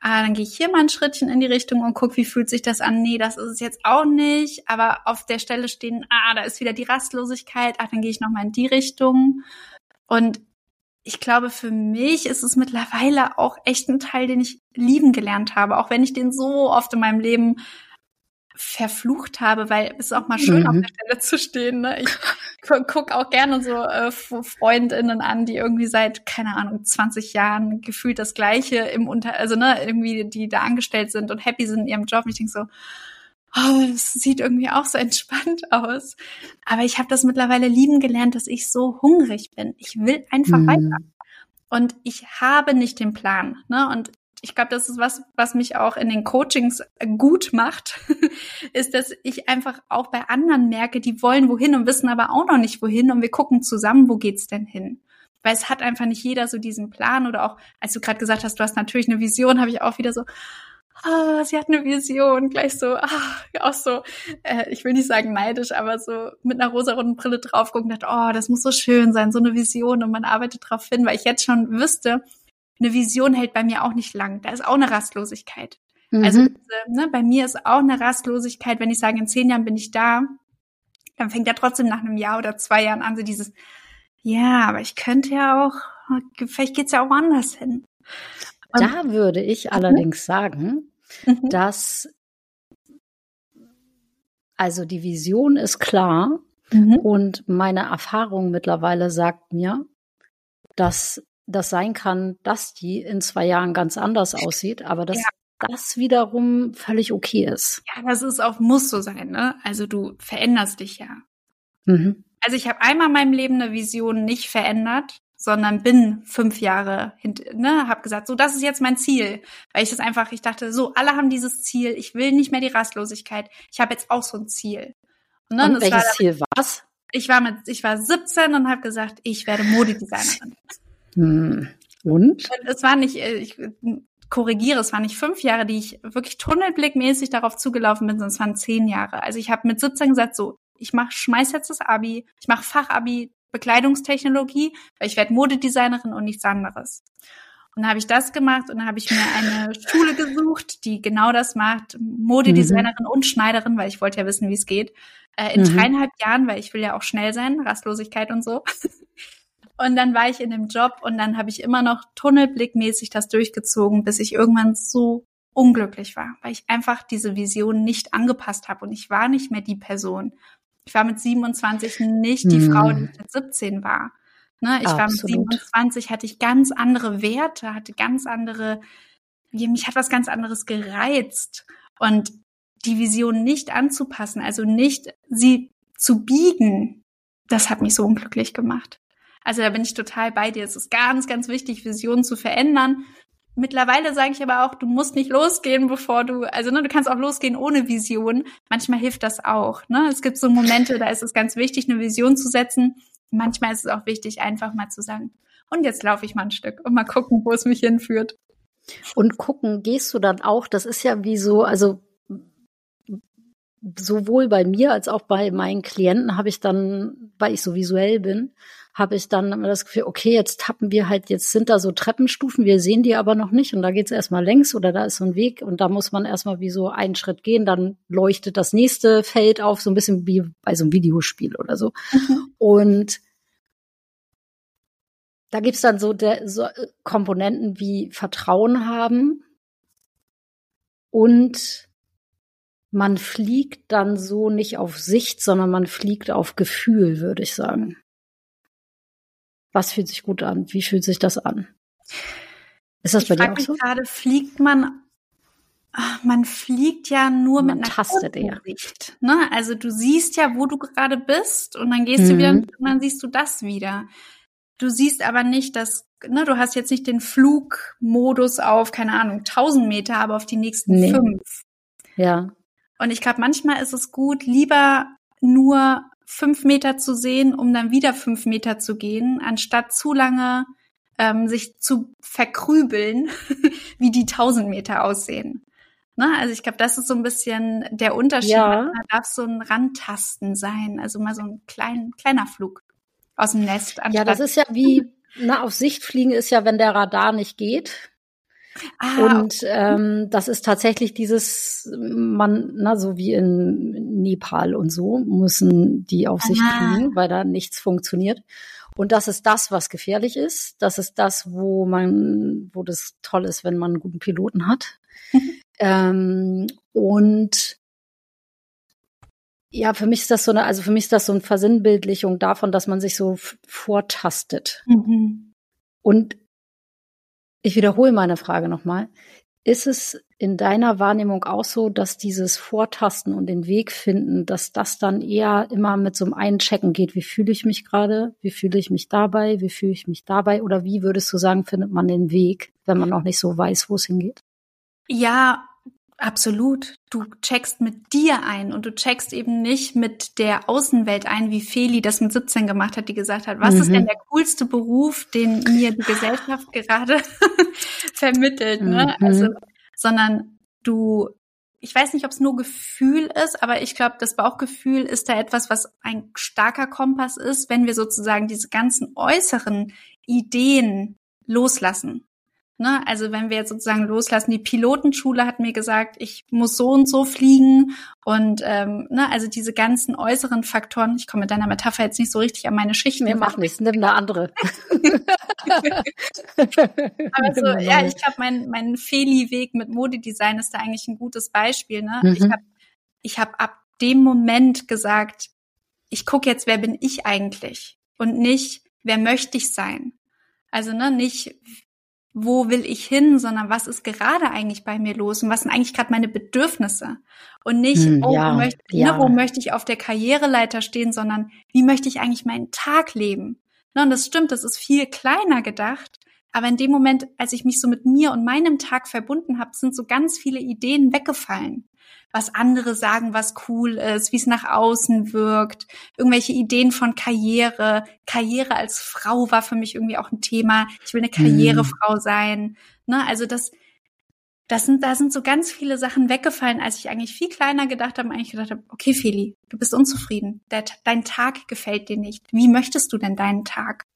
ah, dann gehe ich hier mal ein Schrittchen in die Richtung und guck, wie fühlt sich das an? Nee, das ist es jetzt auch nicht. Aber auf der Stelle stehen, ah, da ist wieder die Rastlosigkeit, ah, dann gehe ich nochmal in die Richtung. Und ich glaube, für mich ist es mittlerweile auch echt ein Teil, den ich lieben gelernt habe, auch wenn ich den so oft in meinem Leben verflucht habe, weil es ist auch mal schön, mhm. auf der Stelle zu stehen. Ne? Ich guck auch gerne so äh, Freundinnen an, die irgendwie seit, keine Ahnung, 20 Jahren gefühlt das Gleiche im Unter, also ne, irgendwie, die da angestellt sind und happy sind in ihrem Job. Und ich denke so, oh, das sieht irgendwie auch so entspannt aus. Aber ich habe das mittlerweile lieben gelernt, dass ich so hungrig bin. Ich will einfach mhm. weiter. Und ich habe nicht den Plan. Ne? Und ich glaube, das ist was, was mich auch in den Coachings gut macht, ist, dass ich einfach auch bei anderen merke, die wollen wohin und wissen aber auch noch nicht wohin und wir gucken zusammen, wo geht's denn hin? Weil es hat einfach nicht jeder so diesen Plan oder auch, als du gerade gesagt hast, du hast natürlich eine Vision, habe ich auch wieder so, ah, sie hat eine Vision, gleich so, ah, auch so, äh, ich will nicht sagen neidisch, aber so mit einer rosaroten Brille drauf gucken, dachte, oh, das muss so schön sein, so eine Vision und man arbeitet drauf hin, weil ich jetzt schon wüsste, eine Vision hält bei mir auch nicht lang. Da ist auch eine Rastlosigkeit. Mhm. Also ne, bei mir ist auch eine Rastlosigkeit, wenn ich sage, in zehn Jahren bin ich da, dann fängt ja trotzdem nach einem Jahr oder zwei Jahren an, so dieses, ja, aber ich könnte ja auch, vielleicht geht's ja auch anders hin. Und, da würde ich mhm. allerdings sagen, mhm. dass also die Vision ist klar mhm. und meine Erfahrung mittlerweile sagt mir, dass das sein kann, dass die in zwei Jahren ganz anders aussieht, aber dass ja. das wiederum völlig okay ist. Ja, das ist auch, muss so sein, ne? Also du veränderst dich ja. Mhm. Also ich habe einmal in meinem Leben eine Vision nicht verändert, sondern bin fünf Jahre hint, ne, habe gesagt, so das ist jetzt mein Ziel, weil ich das einfach, ich dachte, so alle haben dieses Ziel, ich will nicht mehr die Rastlosigkeit, ich habe jetzt auch so ein Ziel. Und, ne, und welches war, Ziel war's? Ich war mit, ich war 17 und habe gesagt, ich werde Modedesignerin. Hm. Und? Es war nicht, äh, ich korrigiere, es waren nicht fünf Jahre, die ich wirklich tunnelblickmäßig darauf zugelaufen bin, sondern es waren zehn Jahre. Also ich habe mit 17 gesagt, so, ich mach, schmeiß jetzt das Abi, ich mache Fachabi Bekleidungstechnologie, weil ich werde Modedesignerin und nichts anderes. Und dann habe ich das gemacht und dann habe ich mir eine Schule gesucht, die genau das macht, Modedesignerin mhm. und Schneiderin, weil ich wollte ja wissen, wie es geht, äh, in mhm. dreieinhalb Jahren, weil ich will ja auch schnell sein, Rastlosigkeit und so. Und dann war ich in dem Job und dann habe ich immer noch tunnelblickmäßig das durchgezogen, bis ich irgendwann so unglücklich war, weil ich einfach diese Vision nicht angepasst habe und ich war nicht mehr die Person. Ich war mit 27 nicht die hm. Frau, die mit 17 war. Ne, ich Absolut. war mit 27, hatte ich ganz andere Werte, hatte ganz andere, mich hat was ganz anderes gereizt. Und die Vision nicht anzupassen, also nicht sie zu biegen, das hat mich so unglücklich gemacht. Also da bin ich total bei dir. Es ist ganz, ganz wichtig, Visionen zu verändern. Mittlerweile sage ich aber auch, du musst nicht losgehen, bevor du, also ne, du kannst auch losgehen ohne Vision. Manchmal hilft das auch. Ne? Es gibt so Momente, da ist es ganz wichtig, eine Vision zu setzen. Manchmal ist es auch wichtig, einfach mal zu sagen, und jetzt laufe ich mal ein Stück und mal gucken, wo es mich hinführt. Und gucken, gehst du dann auch, das ist ja wie so, also sowohl bei mir als auch bei meinen Klienten habe ich dann, weil ich so visuell bin, habe ich dann immer das Gefühl, okay, jetzt tappen wir halt, jetzt sind da so Treppenstufen, wir sehen die aber noch nicht und da geht's erstmal längs oder da ist so ein Weg und da muss man erstmal wie so einen Schritt gehen, dann leuchtet das nächste Feld auf, so ein bisschen wie bei so einem Videospiel oder so. Mhm. Und da gibt's dann so, der, so Komponenten wie Vertrauen haben und man fliegt dann so nicht auf Sicht, sondern man fliegt auf Gefühl, würde ich sagen. Was fühlt sich gut an? Wie fühlt sich das an? Ist das ich bei dir auch so? Gerade fliegt man man fliegt ja nur man mit einer tastet Sicht. Ne? Also du siehst ja, wo du gerade bist und dann gehst mhm. du wieder mhm. und dann siehst du das wieder. Du siehst aber nicht, dass ne, du hast jetzt nicht den Flugmodus auf, keine Ahnung, 1000 Meter, aber auf die nächsten nee. fünf. Ja. Und ich glaube, manchmal ist es gut, lieber nur fünf Meter zu sehen, um dann wieder fünf Meter zu gehen, anstatt zu lange ähm, sich zu verkrübeln, wie die tausend Meter aussehen. Ne? Also ich glaube, das ist so ein bisschen der Unterschied. Ja. Da darf so ein Randtasten sein, also mal so ein klein, kleiner Flug aus dem Nest. Ja, das ist ja wie, na, auf Sicht fliegen ist ja, wenn der Radar nicht geht. Ah, und ähm, das ist tatsächlich dieses, man, na, so wie in Nepal und so, müssen die auf sich fliegen, weil da nichts funktioniert. Und das ist das, was gefährlich ist. Das ist das, wo man, wo das toll ist, wenn man einen guten Piloten hat. ähm, und ja, für mich ist das so eine, also für mich ist das so eine Versinnbildlichung davon, dass man sich so vortastet. Mhm. Und ich wiederhole meine Frage nochmal. Ist es in deiner Wahrnehmung auch so, dass dieses Vortasten und den Weg finden, dass das dann eher immer mit so einem Einchecken geht? Wie fühle ich mich gerade? Wie fühle ich mich dabei? Wie fühle ich mich dabei? Oder wie würdest du sagen, findet man den Weg, wenn man noch nicht so weiß, wo es hingeht? Ja, Absolut. Du checkst mit dir ein und du checkst eben nicht mit der Außenwelt ein, wie Feli das mit 17 gemacht hat, die gesagt hat, was mhm. ist denn der coolste Beruf, den mir die Gesellschaft gerade vermittelt, ne? Mhm. Also, sondern du ich weiß nicht, ob es nur Gefühl ist, aber ich glaube, das Bauchgefühl ist da etwas, was ein starker Kompass ist, wenn wir sozusagen diese ganzen äußeren Ideen loslassen. Ne? Also wenn wir jetzt sozusagen loslassen, die Pilotenschule hat mir gesagt, ich muss so und so fliegen und ähm, ne, also diese ganzen äußeren Faktoren, ich komme mit deiner Metapher jetzt nicht so richtig an meine Schichten. Mir macht nichts, nimm eine andere. Aber so, ja, ich glaube, mein, mein Feli-Weg mit Modedesign ist da eigentlich ein gutes Beispiel. Ne? Mhm. Ich habe ich hab ab dem Moment gesagt, ich gucke jetzt, wer bin ich eigentlich und nicht, wer möchte ich sein. Also ne, nicht, wo will ich hin, sondern was ist gerade eigentlich bei mir los und was sind eigentlich gerade meine Bedürfnisse und nicht, hm, oh, ja, wo, möchte, ja. ne, wo möchte ich auf der Karriereleiter stehen, sondern wie möchte ich eigentlich meinen Tag leben. Ne, und das stimmt, das ist viel kleiner gedacht, aber in dem Moment, als ich mich so mit mir und meinem Tag verbunden habe, sind so ganz viele Ideen weggefallen was andere sagen, was cool ist, wie es nach außen wirkt, irgendwelche Ideen von Karriere. Karriere als Frau war für mich irgendwie auch ein Thema. Ich will eine Karrierefrau sein. Ne? Also das, das sind, da sind so ganz viele Sachen weggefallen, als ich eigentlich viel kleiner gedacht habe, eigentlich gedacht habe, okay, Feli, du bist unzufrieden. Der, dein Tag gefällt dir nicht. Wie möchtest du denn deinen Tag?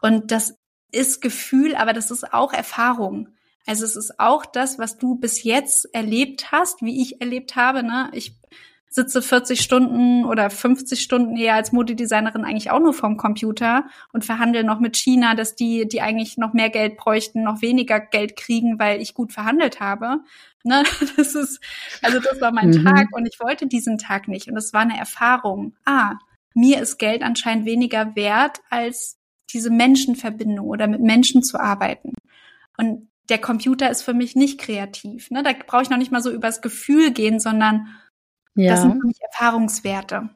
Und das ist Gefühl, aber das ist auch Erfahrung. Also es ist auch das, was du bis jetzt erlebt hast, wie ich erlebt habe. Ne? Ich sitze 40 Stunden oder 50 Stunden eher als Modedesignerin eigentlich auch nur vorm Computer und verhandle noch mit China, dass die, die eigentlich noch mehr Geld bräuchten, noch weniger Geld kriegen, weil ich gut verhandelt habe. Ne? Das ist, also das war mein mhm. Tag und ich wollte diesen Tag nicht. Und es war eine Erfahrung. Ah, mir ist Geld anscheinend weniger wert, als diese Menschenverbindung oder mit Menschen zu arbeiten. Und der Computer ist für mich nicht kreativ. Ne? Da brauche ich noch nicht mal so übers Gefühl gehen, sondern ja. das sind für mich Erfahrungswerte.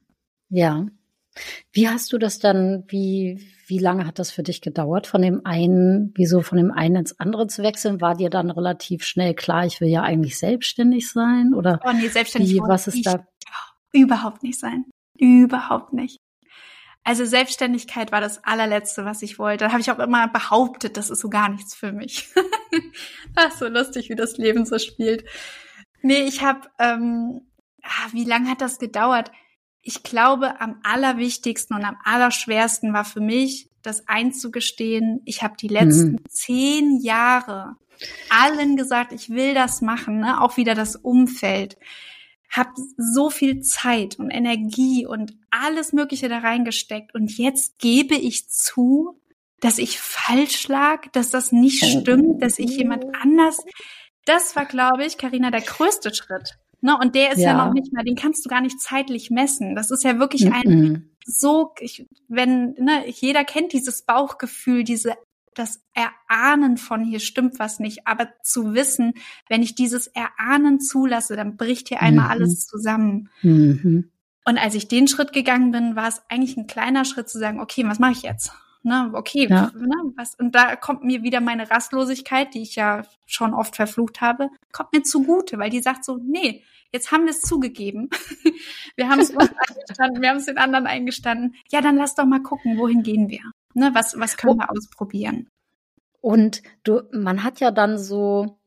Ja. Wie hast du das dann, wie, wie lange hat das für dich gedauert, von dem einen, wieso von dem einen ins andere zu wechseln? War dir dann relativ schnell klar, ich will ja eigentlich selbstständig sein? Oder oh nee, selbstständig wie, was ist da? Überhaupt nicht sein. Überhaupt nicht. Also Selbstständigkeit war das allerletzte, was ich wollte. Da habe ich auch immer behauptet, das ist so gar nichts für mich. Ach, so lustig, wie das Leben so spielt. Nee, ich habe, ähm, ah, wie lange hat das gedauert? Ich glaube, am allerwichtigsten und am allerschwersten war für mich, das einzugestehen. Ich habe die letzten mhm. zehn Jahre allen gesagt, ich will das machen, ne? auch wieder das Umfeld habe so viel Zeit und Energie und alles Mögliche da reingesteckt und jetzt gebe ich zu, dass ich falsch lag, dass das nicht stimmt, dass ich jemand anders. Das war, glaube ich, Karina, der größte Schritt. Ne? Und der ist ja. ja. noch nicht mehr, den kannst du gar nicht zeitlich messen. Das ist ja wirklich ein mm so, ich, wenn, ne, jeder kennt dieses Bauchgefühl, diese das Erahnen von hier stimmt was nicht, aber zu wissen, wenn ich dieses Erahnen zulasse, dann bricht hier einmal mhm. alles zusammen. Mhm. Und als ich den Schritt gegangen bin, war es eigentlich ein kleiner Schritt zu sagen, okay, was mache ich jetzt? Ne, okay, ja. ne, was, und da kommt mir wieder meine Rastlosigkeit, die ich ja schon oft verflucht habe, kommt mir zugute, weil die sagt so, nee, jetzt haben wir es zugegeben. wir haben es uns eingestanden, wir haben es den anderen eingestanden. Ja, dann lass doch mal gucken, wohin gehen wir? Ne, was, was können wir ausprobieren? Und du, man hat ja dann so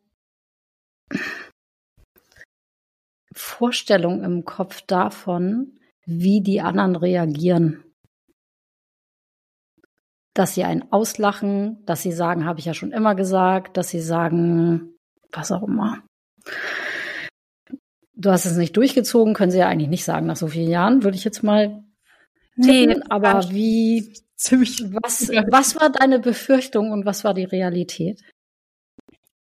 Vorstellungen im Kopf davon, wie die anderen reagieren. Dass sie einen auslachen, dass sie sagen, habe ich ja schon immer gesagt, dass sie sagen, was auch immer. Du hast es nicht durchgezogen, können sie ja eigentlich nicht sagen nach so vielen Jahren, würde ich jetzt mal tippen. Nee, aber wie, ziemlich. Was, was war deine Befürchtung und was war die Realität?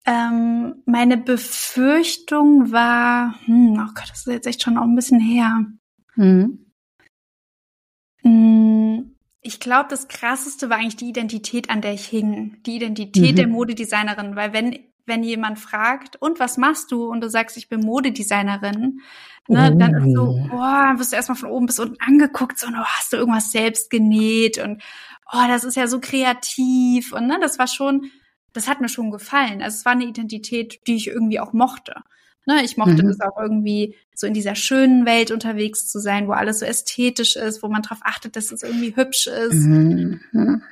Ähm, meine Befürchtung war, hm, oh Gott, das ist jetzt echt schon auch ein bisschen her. Mhm. Ich glaube, das krasseste war eigentlich die Identität, an der ich hing. Die Identität mhm. der Modedesignerin. Weil wenn, wenn jemand fragt, und was machst du? Und du sagst, ich bin Modedesignerin, ne, oh. dann ist so, oh. boah, wirst du erstmal von oben bis unten angeguckt, so, oh, hast du irgendwas selbst genäht und oh, das ist ja so kreativ und ne, das war schon, das hat mir schon gefallen. Also es war eine Identität, die ich irgendwie auch mochte. Ne, ich mochte mhm. das auch irgendwie so in dieser schönen Welt unterwegs zu sein, wo alles so ästhetisch ist, wo man darauf achtet, dass es irgendwie hübsch ist. Mhm.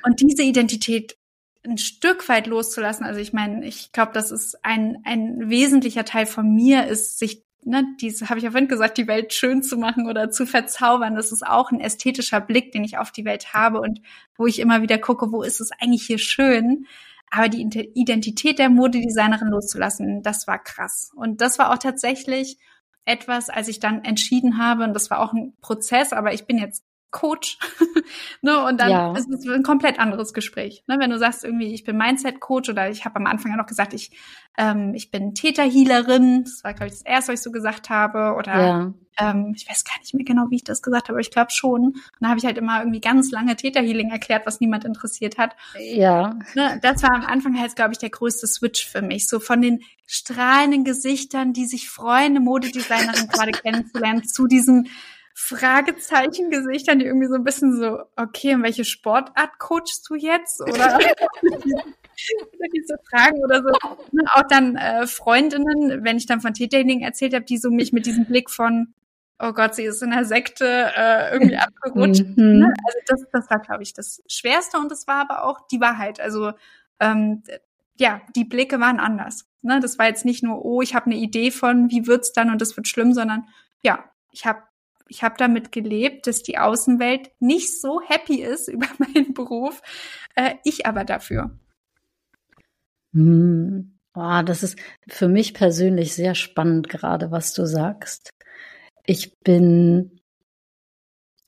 Und diese Identität ein Stück weit loszulassen. Also ich meine, ich glaube, das ist ein, ein wesentlicher Teil von mir, ist sich, ne, diese habe ich ja vorhin gesagt, die Welt schön zu machen oder zu verzaubern. Das ist auch ein ästhetischer Blick, den ich auf die Welt habe und wo ich immer wieder gucke, wo ist es eigentlich hier schön. Aber die Identität der Modedesignerin loszulassen, das war krass. Und das war auch tatsächlich etwas, als ich dann entschieden habe, und das war auch ein Prozess, aber ich bin jetzt Coach. ne, und dann ja. ist es ein komplett anderes Gespräch. Ne, wenn du sagst, irgendwie, ich bin Mindset-Coach oder ich habe am Anfang ja noch gesagt, ich, ähm, ich bin Täterhealerin. Das war, glaube ich, das erste, was ich so gesagt habe. Oder ja. ähm, ich weiß gar nicht mehr genau, wie ich das gesagt habe, aber ich glaube schon. Und dann habe ich halt immer irgendwie ganz lange Täterhealing erklärt, was niemand interessiert hat. Ja. Ne, das war am Anfang halt, glaube ich, der größte Switch für mich. So von den strahlenden Gesichtern, die sich freuen, eine Modedesignerin gerade kennenzulernen, zu diesem Fragezeichen-Gesichtern, die irgendwie so ein bisschen so, okay, in welche Sportart coachst du jetzt? Oder, diese Fragen oder so. Ne, auch dann äh, Freundinnen, wenn ich dann von Täterhealing erzählt habe, die so mich mit diesem Blick von, oh Gott, sie ist in der Sekte äh, irgendwie abgerutscht. Mhm. Ne? Also das, das war, glaube ich, das Schwerste und das war aber auch die Wahrheit. Also ähm, ja, die Blicke waren anders. Ne? Das war jetzt nicht nur, oh, ich habe eine Idee von, wie wird's dann und das wird schlimm, sondern ja, ich habe ich habe damit gelebt, dass die Außenwelt nicht so happy ist über meinen Beruf, äh, ich aber dafür. Hm. Oh, das ist für mich persönlich sehr spannend gerade, was du sagst. Ich bin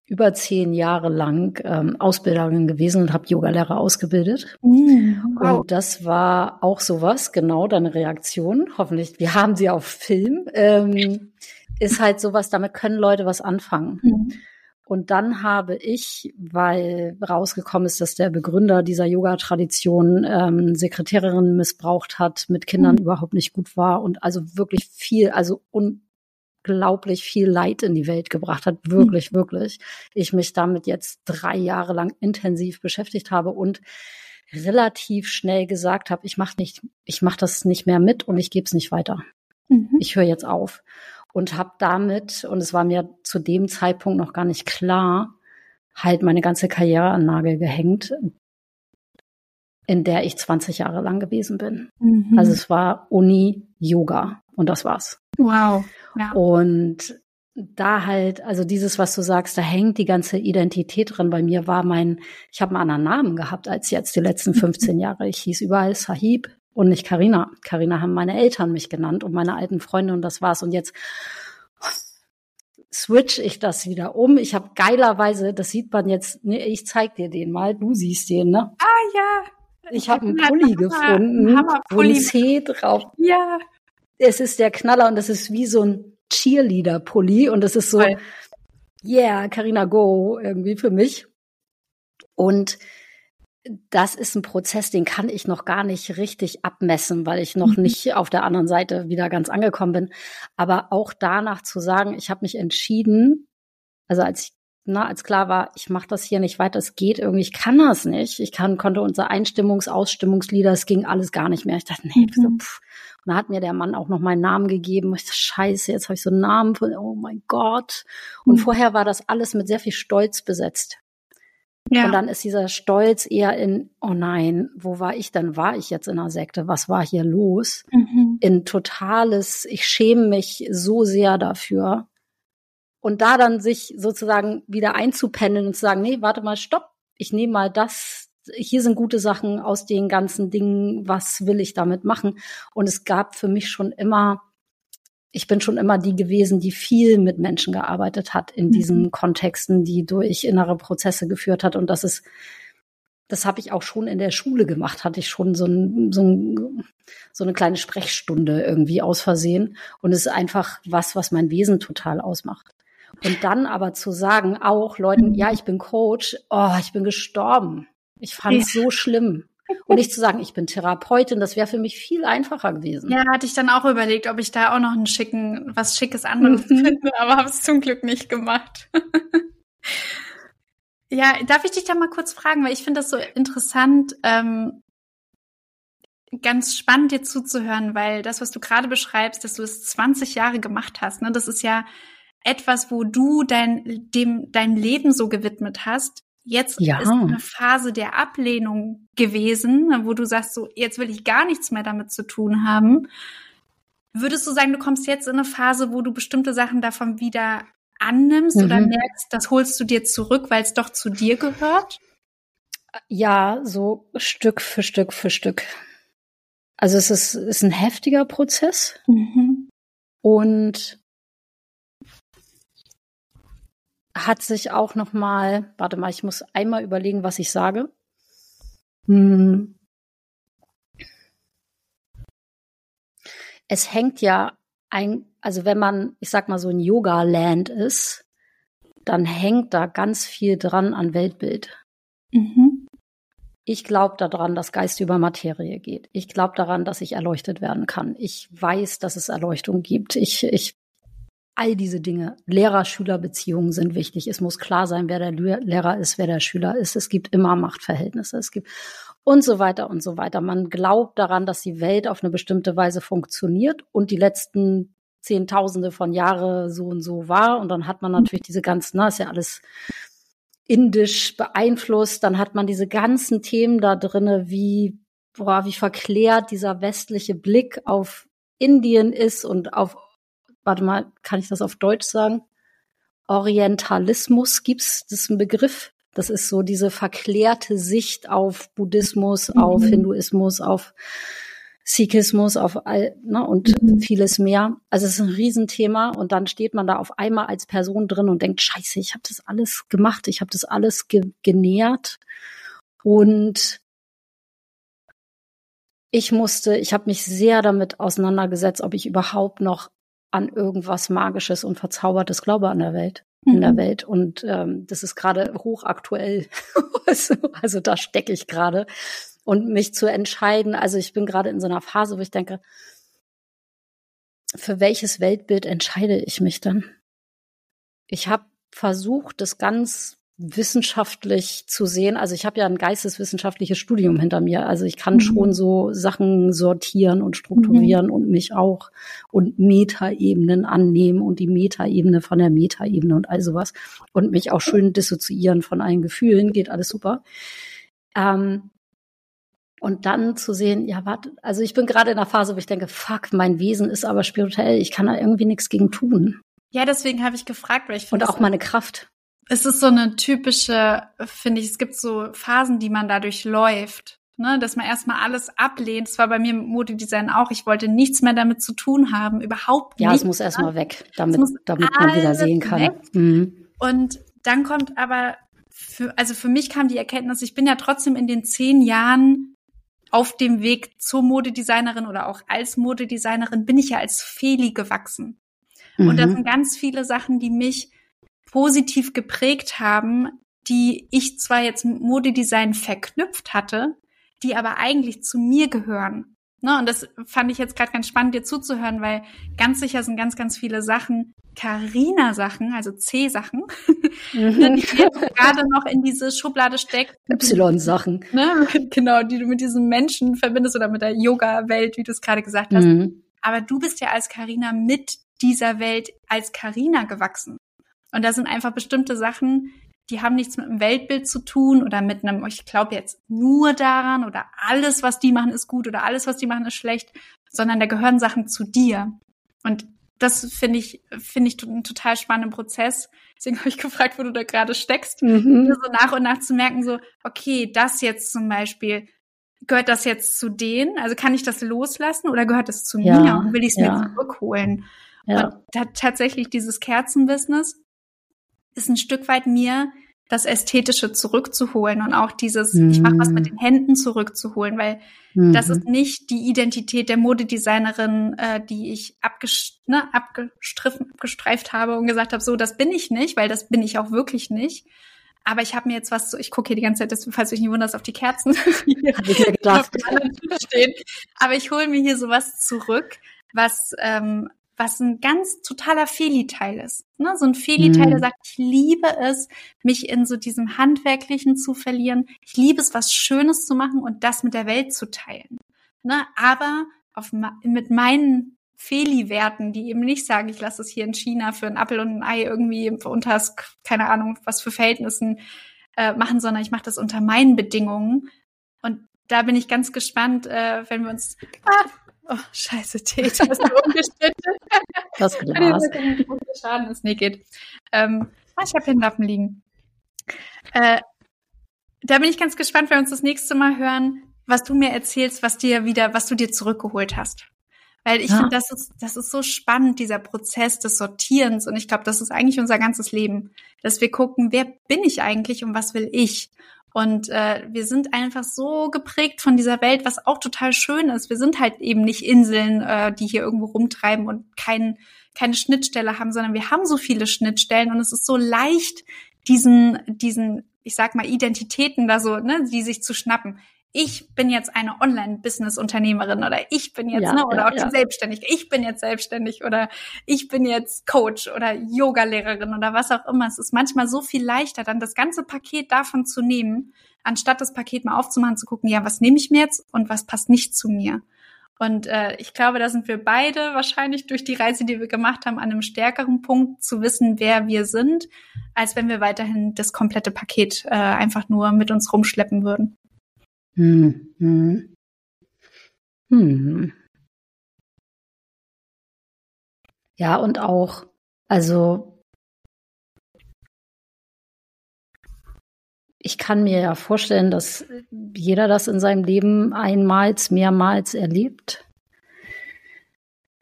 über zehn Jahre lang ähm, Ausbilderin gewesen und habe Yogalehrer ausgebildet. Mm, wow. Und das war auch sowas, genau deine Reaktion. Hoffentlich, wir haben sie auf Film. Ähm, ist halt sowas, damit können Leute was anfangen. Mhm. Und dann habe ich, weil rausgekommen ist, dass der Begründer dieser Yoga-Tradition ähm, Sekretärinnen missbraucht hat, mit Kindern mhm. überhaupt nicht gut war und also wirklich viel, also unglaublich viel Leid in die Welt gebracht hat, wirklich, mhm. wirklich. Ich mich damit jetzt drei Jahre lang intensiv beschäftigt habe und relativ schnell gesagt habe, ich mache nicht, ich mache das nicht mehr mit und ich gebe es nicht weiter. Mhm. Ich höre jetzt auf und habe damit, und es war mir zu dem Zeitpunkt noch gar nicht klar, halt meine ganze Karriere an Nagel gehängt, in der ich 20 Jahre lang gewesen bin. Mhm. Also es war Uni, Yoga und das war's. Wow. Ja. Und da halt, also dieses, was du sagst, da hängt die ganze Identität drin. Bei mir war mein, ich habe einen anderen Namen gehabt als jetzt die letzten 15 Jahre. Ich hieß überall Sahib, und nicht Karina. Karina haben meine Eltern mich genannt und meine alten Freunde und das war's. Und jetzt switch ich das wieder um. Ich habe geilerweise, das sieht man jetzt, nee, ich zeig dir den mal, du siehst den, ne? Ah ja. Ich habe einen Pulli gefunden, Hammer wo ein C drauf. Ja. Es ist der Knaller und das ist wie so ein Cheerleader-Pulli und das ist so, Voll. yeah, Karina Go irgendwie für mich. Und das ist ein Prozess, den kann ich noch gar nicht richtig abmessen, weil ich noch mhm. nicht auf der anderen Seite wieder ganz angekommen bin. Aber auch danach zu sagen, ich habe mich entschieden, also als ich na, als klar war, ich mache das hier nicht weiter, es geht irgendwie, ich kann das nicht. Ich kann, konnte unser Einstimmungs-, Ausstimmungslieder, es ging alles gar nicht mehr. Ich dachte, nee, mhm. so, pff. Und da hat mir der Mann auch noch meinen Namen gegeben. Ich dachte, scheiße, jetzt habe ich so einen Namen von, oh mein Gott. Und mhm. vorher war das alles mit sehr viel Stolz besetzt. Ja. Und dann ist dieser Stolz eher in, oh nein, wo war ich denn? War ich jetzt in einer Sekte? Was war hier los? Mhm. In totales, ich schäme mich so sehr dafür. Und da dann sich sozusagen wieder einzupendeln und zu sagen, nee, warte mal, stopp, ich nehme mal das, hier sind gute Sachen aus den ganzen Dingen, was will ich damit machen? Und es gab für mich schon immer ich bin schon immer die gewesen, die viel mit Menschen gearbeitet hat in diesen mhm. Kontexten, die durch innere Prozesse geführt hat. Und das ist, das habe ich auch schon in der Schule gemacht, hatte ich schon so, ein, so, ein, so eine kleine Sprechstunde irgendwie aus Versehen. Und es ist einfach was, was mein Wesen total ausmacht. Und dann aber zu sagen, auch Leuten, ja, ich bin Coach, oh, ich bin gestorben. Ich fand es ja. so schlimm. Und nicht zu sagen, ich bin Therapeutin, das wäre für mich viel einfacher gewesen. Ja, hatte ich dann auch überlegt, ob ich da auch noch einen schicken, was Schickes anderes mhm. finde, aber habe es zum Glück nicht gemacht. ja, darf ich dich da mal kurz fragen, weil ich finde das so interessant, ähm, ganz spannend dir zuzuhören, weil das, was du gerade beschreibst, dass du es 20 Jahre gemacht hast, ne, das ist ja etwas, wo du dein, dem, dein Leben so gewidmet hast Jetzt ja. ist eine Phase der Ablehnung gewesen, wo du sagst, so, jetzt will ich gar nichts mehr damit zu tun haben. Würdest du sagen, du kommst jetzt in eine Phase, wo du bestimmte Sachen davon wieder annimmst mhm. oder merkst, das holst du dir zurück, weil es doch zu dir gehört? Ja, so Stück für Stück für Stück. Also es ist, ist ein heftiger Prozess. Mhm. Und hat sich auch noch mal, warte mal, ich muss einmal überlegen, was ich sage. Hm. Es hängt ja ein, also wenn man, ich sag mal so ein Yoga-Land ist, dann hängt da ganz viel dran an Weltbild. Mhm. Ich glaube daran, dass Geist über Materie geht. Ich glaube daran, dass ich erleuchtet werden kann. Ich weiß, dass es Erleuchtung gibt. Ich, ich all diese Dinge. Lehrer-Schüler-Beziehungen sind wichtig. Es muss klar sein, wer der Lehrer ist, wer der Schüler ist. Es gibt immer Machtverhältnisse. Es gibt und so weiter und so weiter. Man glaubt daran, dass die Welt auf eine bestimmte Weise funktioniert und die letzten Zehntausende von Jahre so und so war. Und dann hat man natürlich diese ganzen, na, ist ja alles indisch beeinflusst. Dann hat man diese ganzen Themen da drinne, wie, boah, wie verklärt dieser westliche Blick auf Indien ist und auf warte mal, kann ich das auf Deutsch sagen? Orientalismus gibt's, das ist ein Begriff. Das ist so diese verklärte Sicht auf Buddhismus, mhm. auf Hinduismus, auf Sikhismus, auf all, ne, und mhm. vieles mehr. Also es ist ein Riesenthema und dann steht man da auf einmal als Person drin und denkt, scheiße, ich habe das alles gemacht, ich habe das alles ge genährt und ich musste, ich habe mich sehr damit auseinandergesetzt, ob ich überhaupt noch an irgendwas Magisches und Verzaubertes glaube an der Welt, in der mhm. Welt. Und ähm, das ist gerade hochaktuell. also, also da stecke ich gerade. Und mich zu entscheiden, also ich bin gerade in so einer Phase, wo ich denke, für welches Weltbild entscheide ich mich dann? Ich habe versucht, das ganz wissenschaftlich zu sehen. Also ich habe ja ein geisteswissenschaftliches Studium hinter mir. Also ich kann mhm. schon so Sachen sortieren und strukturieren mhm. und mich auch und Metaebenen annehmen und die Metaebene von der Metaebene und all sowas und mich auch schön dissoziieren von allen Gefühlen. Geht alles super. Ähm, und dann zu sehen, ja, warte, also ich bin gerade in einer Phase, wo ich denke, fuck, mein Wesen ist aber spirituell, ich kann da irgendwie nichts gegen tun. Ja, deswegen habe ich gefragt, weil ich finde. Und auch meine Kraft es ist so eine typische, finde ich, es gibt so Phasen, die man dadurch läuft. Ne, dass man erstmal alles ablehnt. Das war bei mir im Modedesign auch. Ich wollte nichts mehr damit zu tun haben, überhaupt ja, nichts. Ja, es muss erstmal weg, damit, damit man wieder sehen kann. Mhm. Und dann kommt aber, für, also für mich kam die Erkenntnis, ich bin ja trotzdem in den zehn Jahren auf dem Weg zur Modedesignerin oder auch als Modedesignerin bin ich ja als Feli gewachsen. Mhm. Und das sind ganz viele Sachen, die mich positiv geprägt haben, die ich zwar jetzt mit Modedesign verknüpft hatte, die aber eigentlich zu mir gehören. Ne, und das fand ich jetzt gerade ganz spannend, dir zuzuhören, weil ganz sicher sind ganz, ganz viele Sachen, Carina-Sachen, also C-Sachen, mhm. die gerade noch in diese Schublade steckt. Y-Sachen. Ne, genau, die du mit diesem Menschen verbindest oder mit der Yoga-Welt, wie du es gerade gesagt hast. Mhm. Aber du bist ja als Carina mit dieser Welt als Carina gewachsen. Und da sind einfach bestimmte Sachen, die haben nichts mit einem Weltbild zu tun oder mit einem, ich glaube jetzt nur daran oder alles, was die machen, ist gut oder alles, was die machen, ist schlecht, sondern da gehören Sachen zu dir. Und das finde ich, finde ich einen total spannenden Prozess. Deswegen habe ich gefragt, wo du da gerade steckst, mhm. so nach und nach zu merken, so, okay, das jetzt zum Beispiel, gehört das jetzt zu denen? Also kann ich das loslassen oder gehört das zu ja, mir und will ich es ja. mir zurückholen? Ja. Und da, tatsächlich dieses Kerzenbusiness, ist ein Stück weit mir das Ästhetische zurückzuholen und auch dieses, mhm. ich mache was mit den Händen zurückzuholen, weil mhm. das ist nicht die Identität der Modedesignerin, äh, die ich abgest ne, abgestriffen, abgestreift habe und gesagt habe, so, das bin ich nicht, weil das bin ich auch wirklich nicht. Aber ich habe mir jetzt was so, ich gucke hier die ganze Zeit, das, falls du dich nicht wunderst, auf die Kerzen. Hab ich mir gedacht. stehen. Aber ich hole mir hier sowas zurück, was ähm, was ein ganz totaler Feli-Teil ist. Ne? So ein Feli-Teil, mhm. der sagt, ich liebe es, mich in so diesem Handwerklichen zu verlieren. Ich liebe es, was Schönes zu machen und das mit der Welt zu teilen. Ne? Aber auf, mit meinen Feli-Werten, die eben nicht sagen, ich lasse es hier in China für einen Apfel und ein Ei irgendwie unter, keine Ahnung, was für Verhältnissen äh, machen, sondern ich mache das unter meinen Bedingungen. Und da bin ich ganz gespannt, äh, wenn wir uns. Ah, oh, scheiße, du hast umgeschnitten. Das Glas. Schaden ist. Nee, geht. Ähm, ah, ich habe hier einen Lappen liegen. Äh, da bin ich ganz gespannt, wenn wir uns das nächste Mal hören, was du mir erzählst, was dir wieder, was du dir zurückgeholt hast. Weil ich ja. finde, das ist, das ist so spannend, dieser Prozess des Sortierens. Und ich glaube, das ist eigentlich unser ganzes Leben, dass wir gucken, wer bin ich eigentlich und was will ich? Und äh, wir sind einfach so geprägt von dieser Welt, was auch total schön ist. Wir sind halt eben nicht Inseln, äh, die hier irgendwo rumtreiben und kein, keine Schnittstelle haben, sondern wir haben so viele Schnittstellen und es ist so leicht, diesen, diesen, ich sag mal, Identitäten da so, ne, die sich zu schnappen ich bin jetzt eine Online-Business-Unternehmerin oder ich bin jetzt, ja, ne, oder ja, auch ja. die Selbstständige, ich bin jetzt selbstständig oder ich bin jetzt Coach oder Yoga-Lehrerin oder was auch immer. Es ist manchmal so viel leichter, dann das ganze Paket davon zu nehmen, anstatt das Paket mal aufzumachen, zu gucken, ja, was nehme ich mir jetzt und was passt nicht zu mir. Und äh, ich glaube, da sind wir beide wahrscheinlich durch die Reise, die wir gemacht haben, an einem stärkeren Punkt zu wissen, wer wir sind, als wenn wir weiterhin das komplette Paket äh, einfach nur mit uns rumschleppen würden. Hm, hm. Hm. Ja, und auch, also ich kann mir ja vorstellen, dass jeder das in seinem Leben einmals, mehrmals erlebt.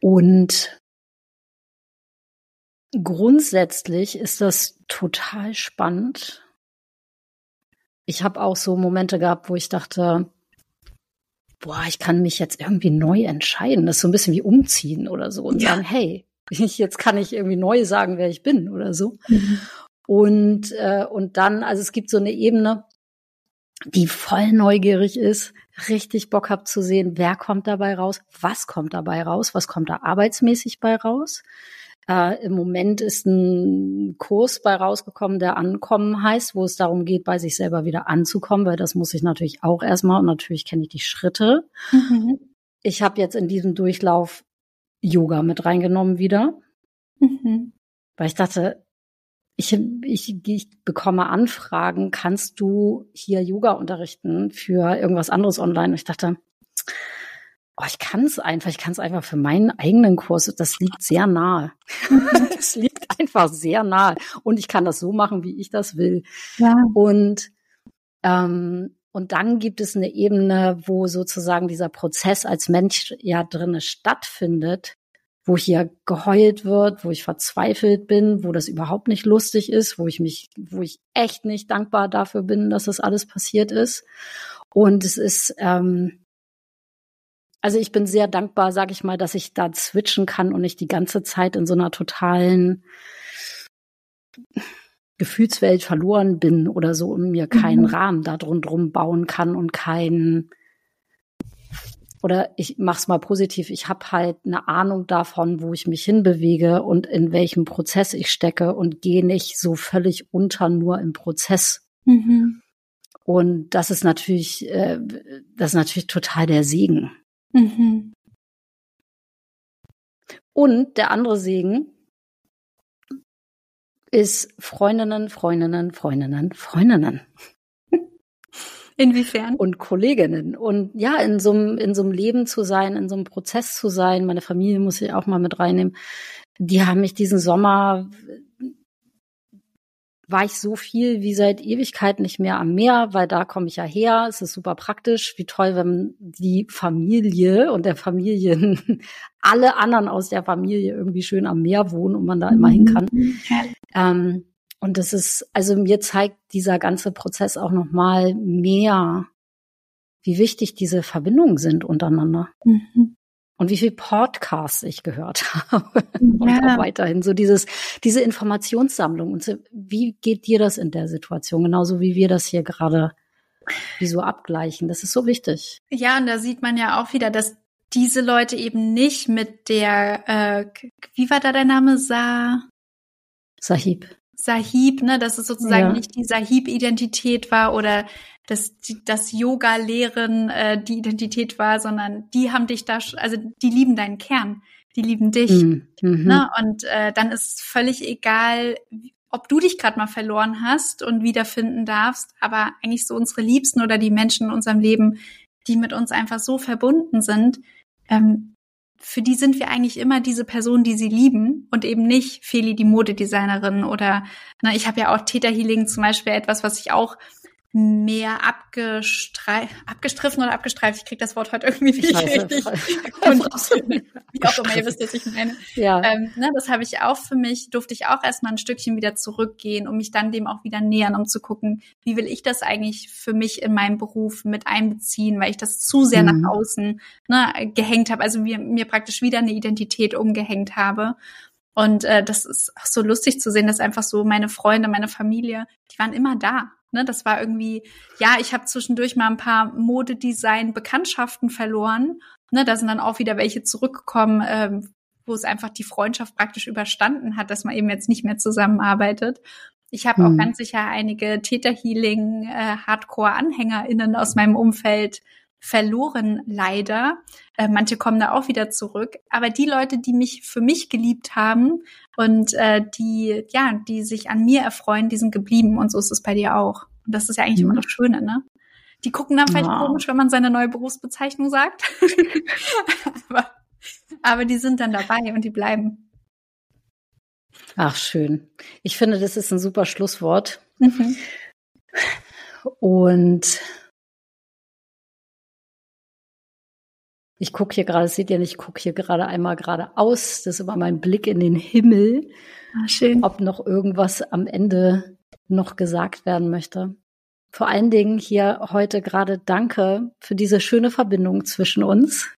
Und grundsätzlich ist das total spannend, ich habe auch so Momente gehabt, wo ich dachte, boah, ich kann mich jetzt irgendwie neu entscheiden. Das ist so ein bisschen wie umziehen oder so und ja. sagen, hey, ich, jetzt kann ich irgendwie neu sagen, wer ich bin oder so. Mhm. Und, äh, und dann, also es gibt so eine Ebene, die voll neugierig ist, richtig Bock hab zu sehen, wer kommt dabei raus, was kommt dabei raus, was kommt da arbeitsmäßig bei raus. Äh, Im Moment ist ein Kurs bei rausgekommen, der Ankommen heißt, wo es darum geht, bei sich selber wieder anzukommen, weil das muss ich natürlich auch erstmal und natürlich kenne ich die Schritte. Mhm. Ich habe jetzt in diesem Durchlauf Yoga mit reingenommen wieder, mhm. weil ich dachte, ich, ich, ich bekomme Anfragen, kannst du hier Yoga unterrichten für irgendwas anderes online? Und ich dachte, Oh, ich kann es einfach, ich kann es einfach für meinen eigenen Kurs, das liegt sehr nahe. das liegt einfach sehr nahe. Und ich kann das so machen, wie ich das will. Ja. Und, ähm, und dann gibt es eine Ebene, wo sozusagen dieser Prozess als Mensch ja drinne stattfindet, wo hier geheult wird, wo ich verzweifelt bin, wo das überhaupt nicht lustig ist, wo ich mich, wo ich echt nicht dankbar dafür bin, dass das alles passiert ist. Und es ist, ähm, also ich bin sehr dankbar, sage ich mal, dass ich da switchen kann und nicht die ganze Zeit in so einer totalen Gefühlswelt verloren bin oder so und mir keinen mhm. Rahmen da drum bauen kann und keinen oder ich mach's mal positiv, ich habe halt eine Ahnung davon, wo ich mich hinbewege und in welchem Prozess ich stecke und gehe nicht so völlig unter nur im Prozess. Mhm. Und das ist natürlich, äh, das ist natürlich total der Segen. Mhm. Und der andere Segen ist Freundinnen, Freundinnen, Freundinnen, Freundinnen. Inwiefern? Und Kolleginnen. Und ja, in so einem, in so einem Leben zu sein, in so einem Prozess zu sein. Meine Familie muss ich auch mal mit reinnehmen. Die haben mich diesen Sommer war ich so viel wie seit Ewigkeit nicht mehr am Meer, weil da komme ich ja her. Es ist super praktisch. Wie toll, wenn die Familie und der Familien, alle anderen aus der Familie irgendwie schön am Meer wohnen und man da immer hin kann. Mhm. Ähm, und das ist, also mir zeigt dieser ganze Prozess auch nochmal mehr, wie wichtig diese Verbindungen sind untereinander. Mhm und wie viel Podcasts ich gehört habe. Und auch weiterhin so dieses diese Informationssammlung und so, wie geht dir das in der Situation? Genauso wie wir das hier gerade wie so abgleichen. Das ist so wichtig. Ja und da sieht man ja auch wieder dass diese Leute eben nicht mit der äh, wie war da der Name? Sa Sahib Sahib, ne, dass es sozusagen ja. nicht die Sahib-Identität war oder dass das Yoga-Lehren äh, die Identität war, sondern die haben dich da, also die lieben deinen Kern, die lieben dich. Mhm. mhm. Ne? Und äh, dann ist völlig egal, ob du dich gerade mal verloren hast und wiederfinden darfst, aber eigentlich so unsere Liebsten oder die Menschen in unserem Leben, die mit uns einfach so verbunden sind, ähm, für die sind wir eigentlich immer diese Person, die sie lieben und eben nicht Feli, die Modedesignerin oder na, ich habe ja auch Theta Healing zum Beispiel etwas, was ich auch mehr abgestreif, abgestriffen oder abgestreift. Ich kriege das Wort heute irgendwie nicht richtig. Und wie auch immer, ihr wisst, was ich meine. Ja. Ähm, ne, das habe ich auch für mich, durfte ich auch erstmal ein Stückchen wieder zurückgehen, um mich dann dem auch wieder nähern, um zu gucken, wie will ich das eigentlich für mich in meinem Beruf mit einbeziehen, weil ich das zu sehr mhm. nach außen ne, gehängt habe, also mir, mir praktisch wieder eine Identität umgehängt habe. Und äh, das ist auch so lustig zu sehen, dass einfach so meine Freunde, meine Familie, die waren immer da. Ne, das war irgendwie, ja, ich habe zwischendurch mal ein paar Modedesign-Bekanntschaften verloren. Ne, da sind dann auch wieder welche zurückgekommen, ähm, wo es einfach die Freundschaft praktisch überstanden hat, dass man eben jetzt nicht mehr zusammenarbeitet. Ich habe hm. auch ganz sicher einige Täterhealing, äh, aus meinem Umfeld verloren, leider. Äh, manche kommen da auch wieder zurück. Aber die Leute, die mich für mich geliebt haben und äh, die, ja, die sich an mir erfreuen, die sind geblieben. Und so ist es bei dir auch. Und das ist ja eigentlich mhm. immer das Schöne, ne? Die gucken dann vielleicht wow. komisch, wenn man seine neue Berufsbezeichnung sagt. aber, aber die sind dann dabei und die bleiben. Ach, schön. Ich finde, das ist ein super Schlusswort. Mhm. Und Ich gucke hier gerade, seht ihr nicht, ich gucke hier gerade einmal geradeaus. Das ist immer mein Blick in den Himmel. Ah, schön. Ob noch irgendwas am Ende noch gesagt werden möchte. Vor allen Dingen hier heute gerade Danke für diese schöne Verbindung zwischen uns.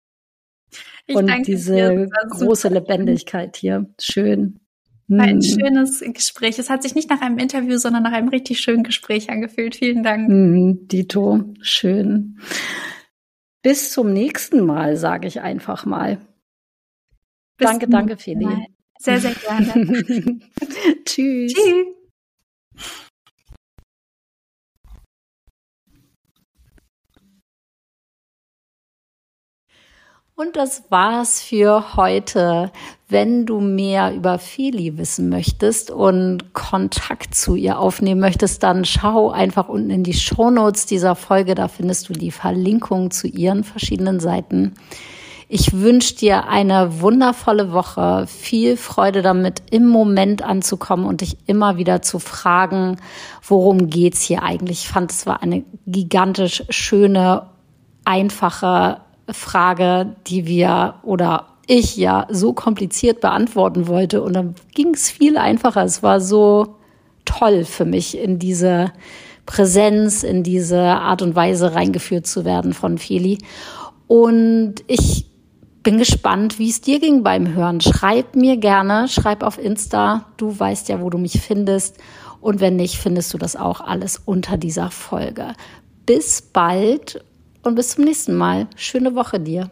Ich und diese große Lebendigkeit hier. Schön. War ein hm. schönes Gespräch. Es hat sich nicht nach einem Interview, sondern nach einem richtig schönen Gespräch angefühlt. Vielen Dank. Mm, Dito, schön. Bis zum nächsten Mal, sage ich einfach mal. Bis danke, danke, Feli. Sehr, sehr gerne. Tschüss. Tschüss. Und das war's für heute. Wenn du mehr über Feli wissen möchtest und Kontakt zu ihr aufnehmen möchtest, dann schau einfach unten in die Shownotes dieser Folge. Da findest du die Verlinkung zu ihren verschiedenen Seiten. Ich wünsche dir eine wundervolle Woche, viel Freude damit, im Moment anzukommen und dich immer wieder zu fragen, worum geht's hier eigentlich? Ich fand, es war eine gigantisch schöne, einfache Frage, die wir oder ich ja so kompliziert beantworten wollte. Und dann ging es viel einfacher. Es war so toll für mich, in diese Präsenz, in diese Art und Weise reingeführt zu werden von Feli. Und ich bin gespannt, wie es dir ging beim Hören. Schreib mir gerne, schreib auf Insta. Du weißt ja, wo du mich findest. Und wenn nicht, findest du das auch alles unter dieser Folge. Bis bald und bis zum nächsten Mal. Schöne Woche dir.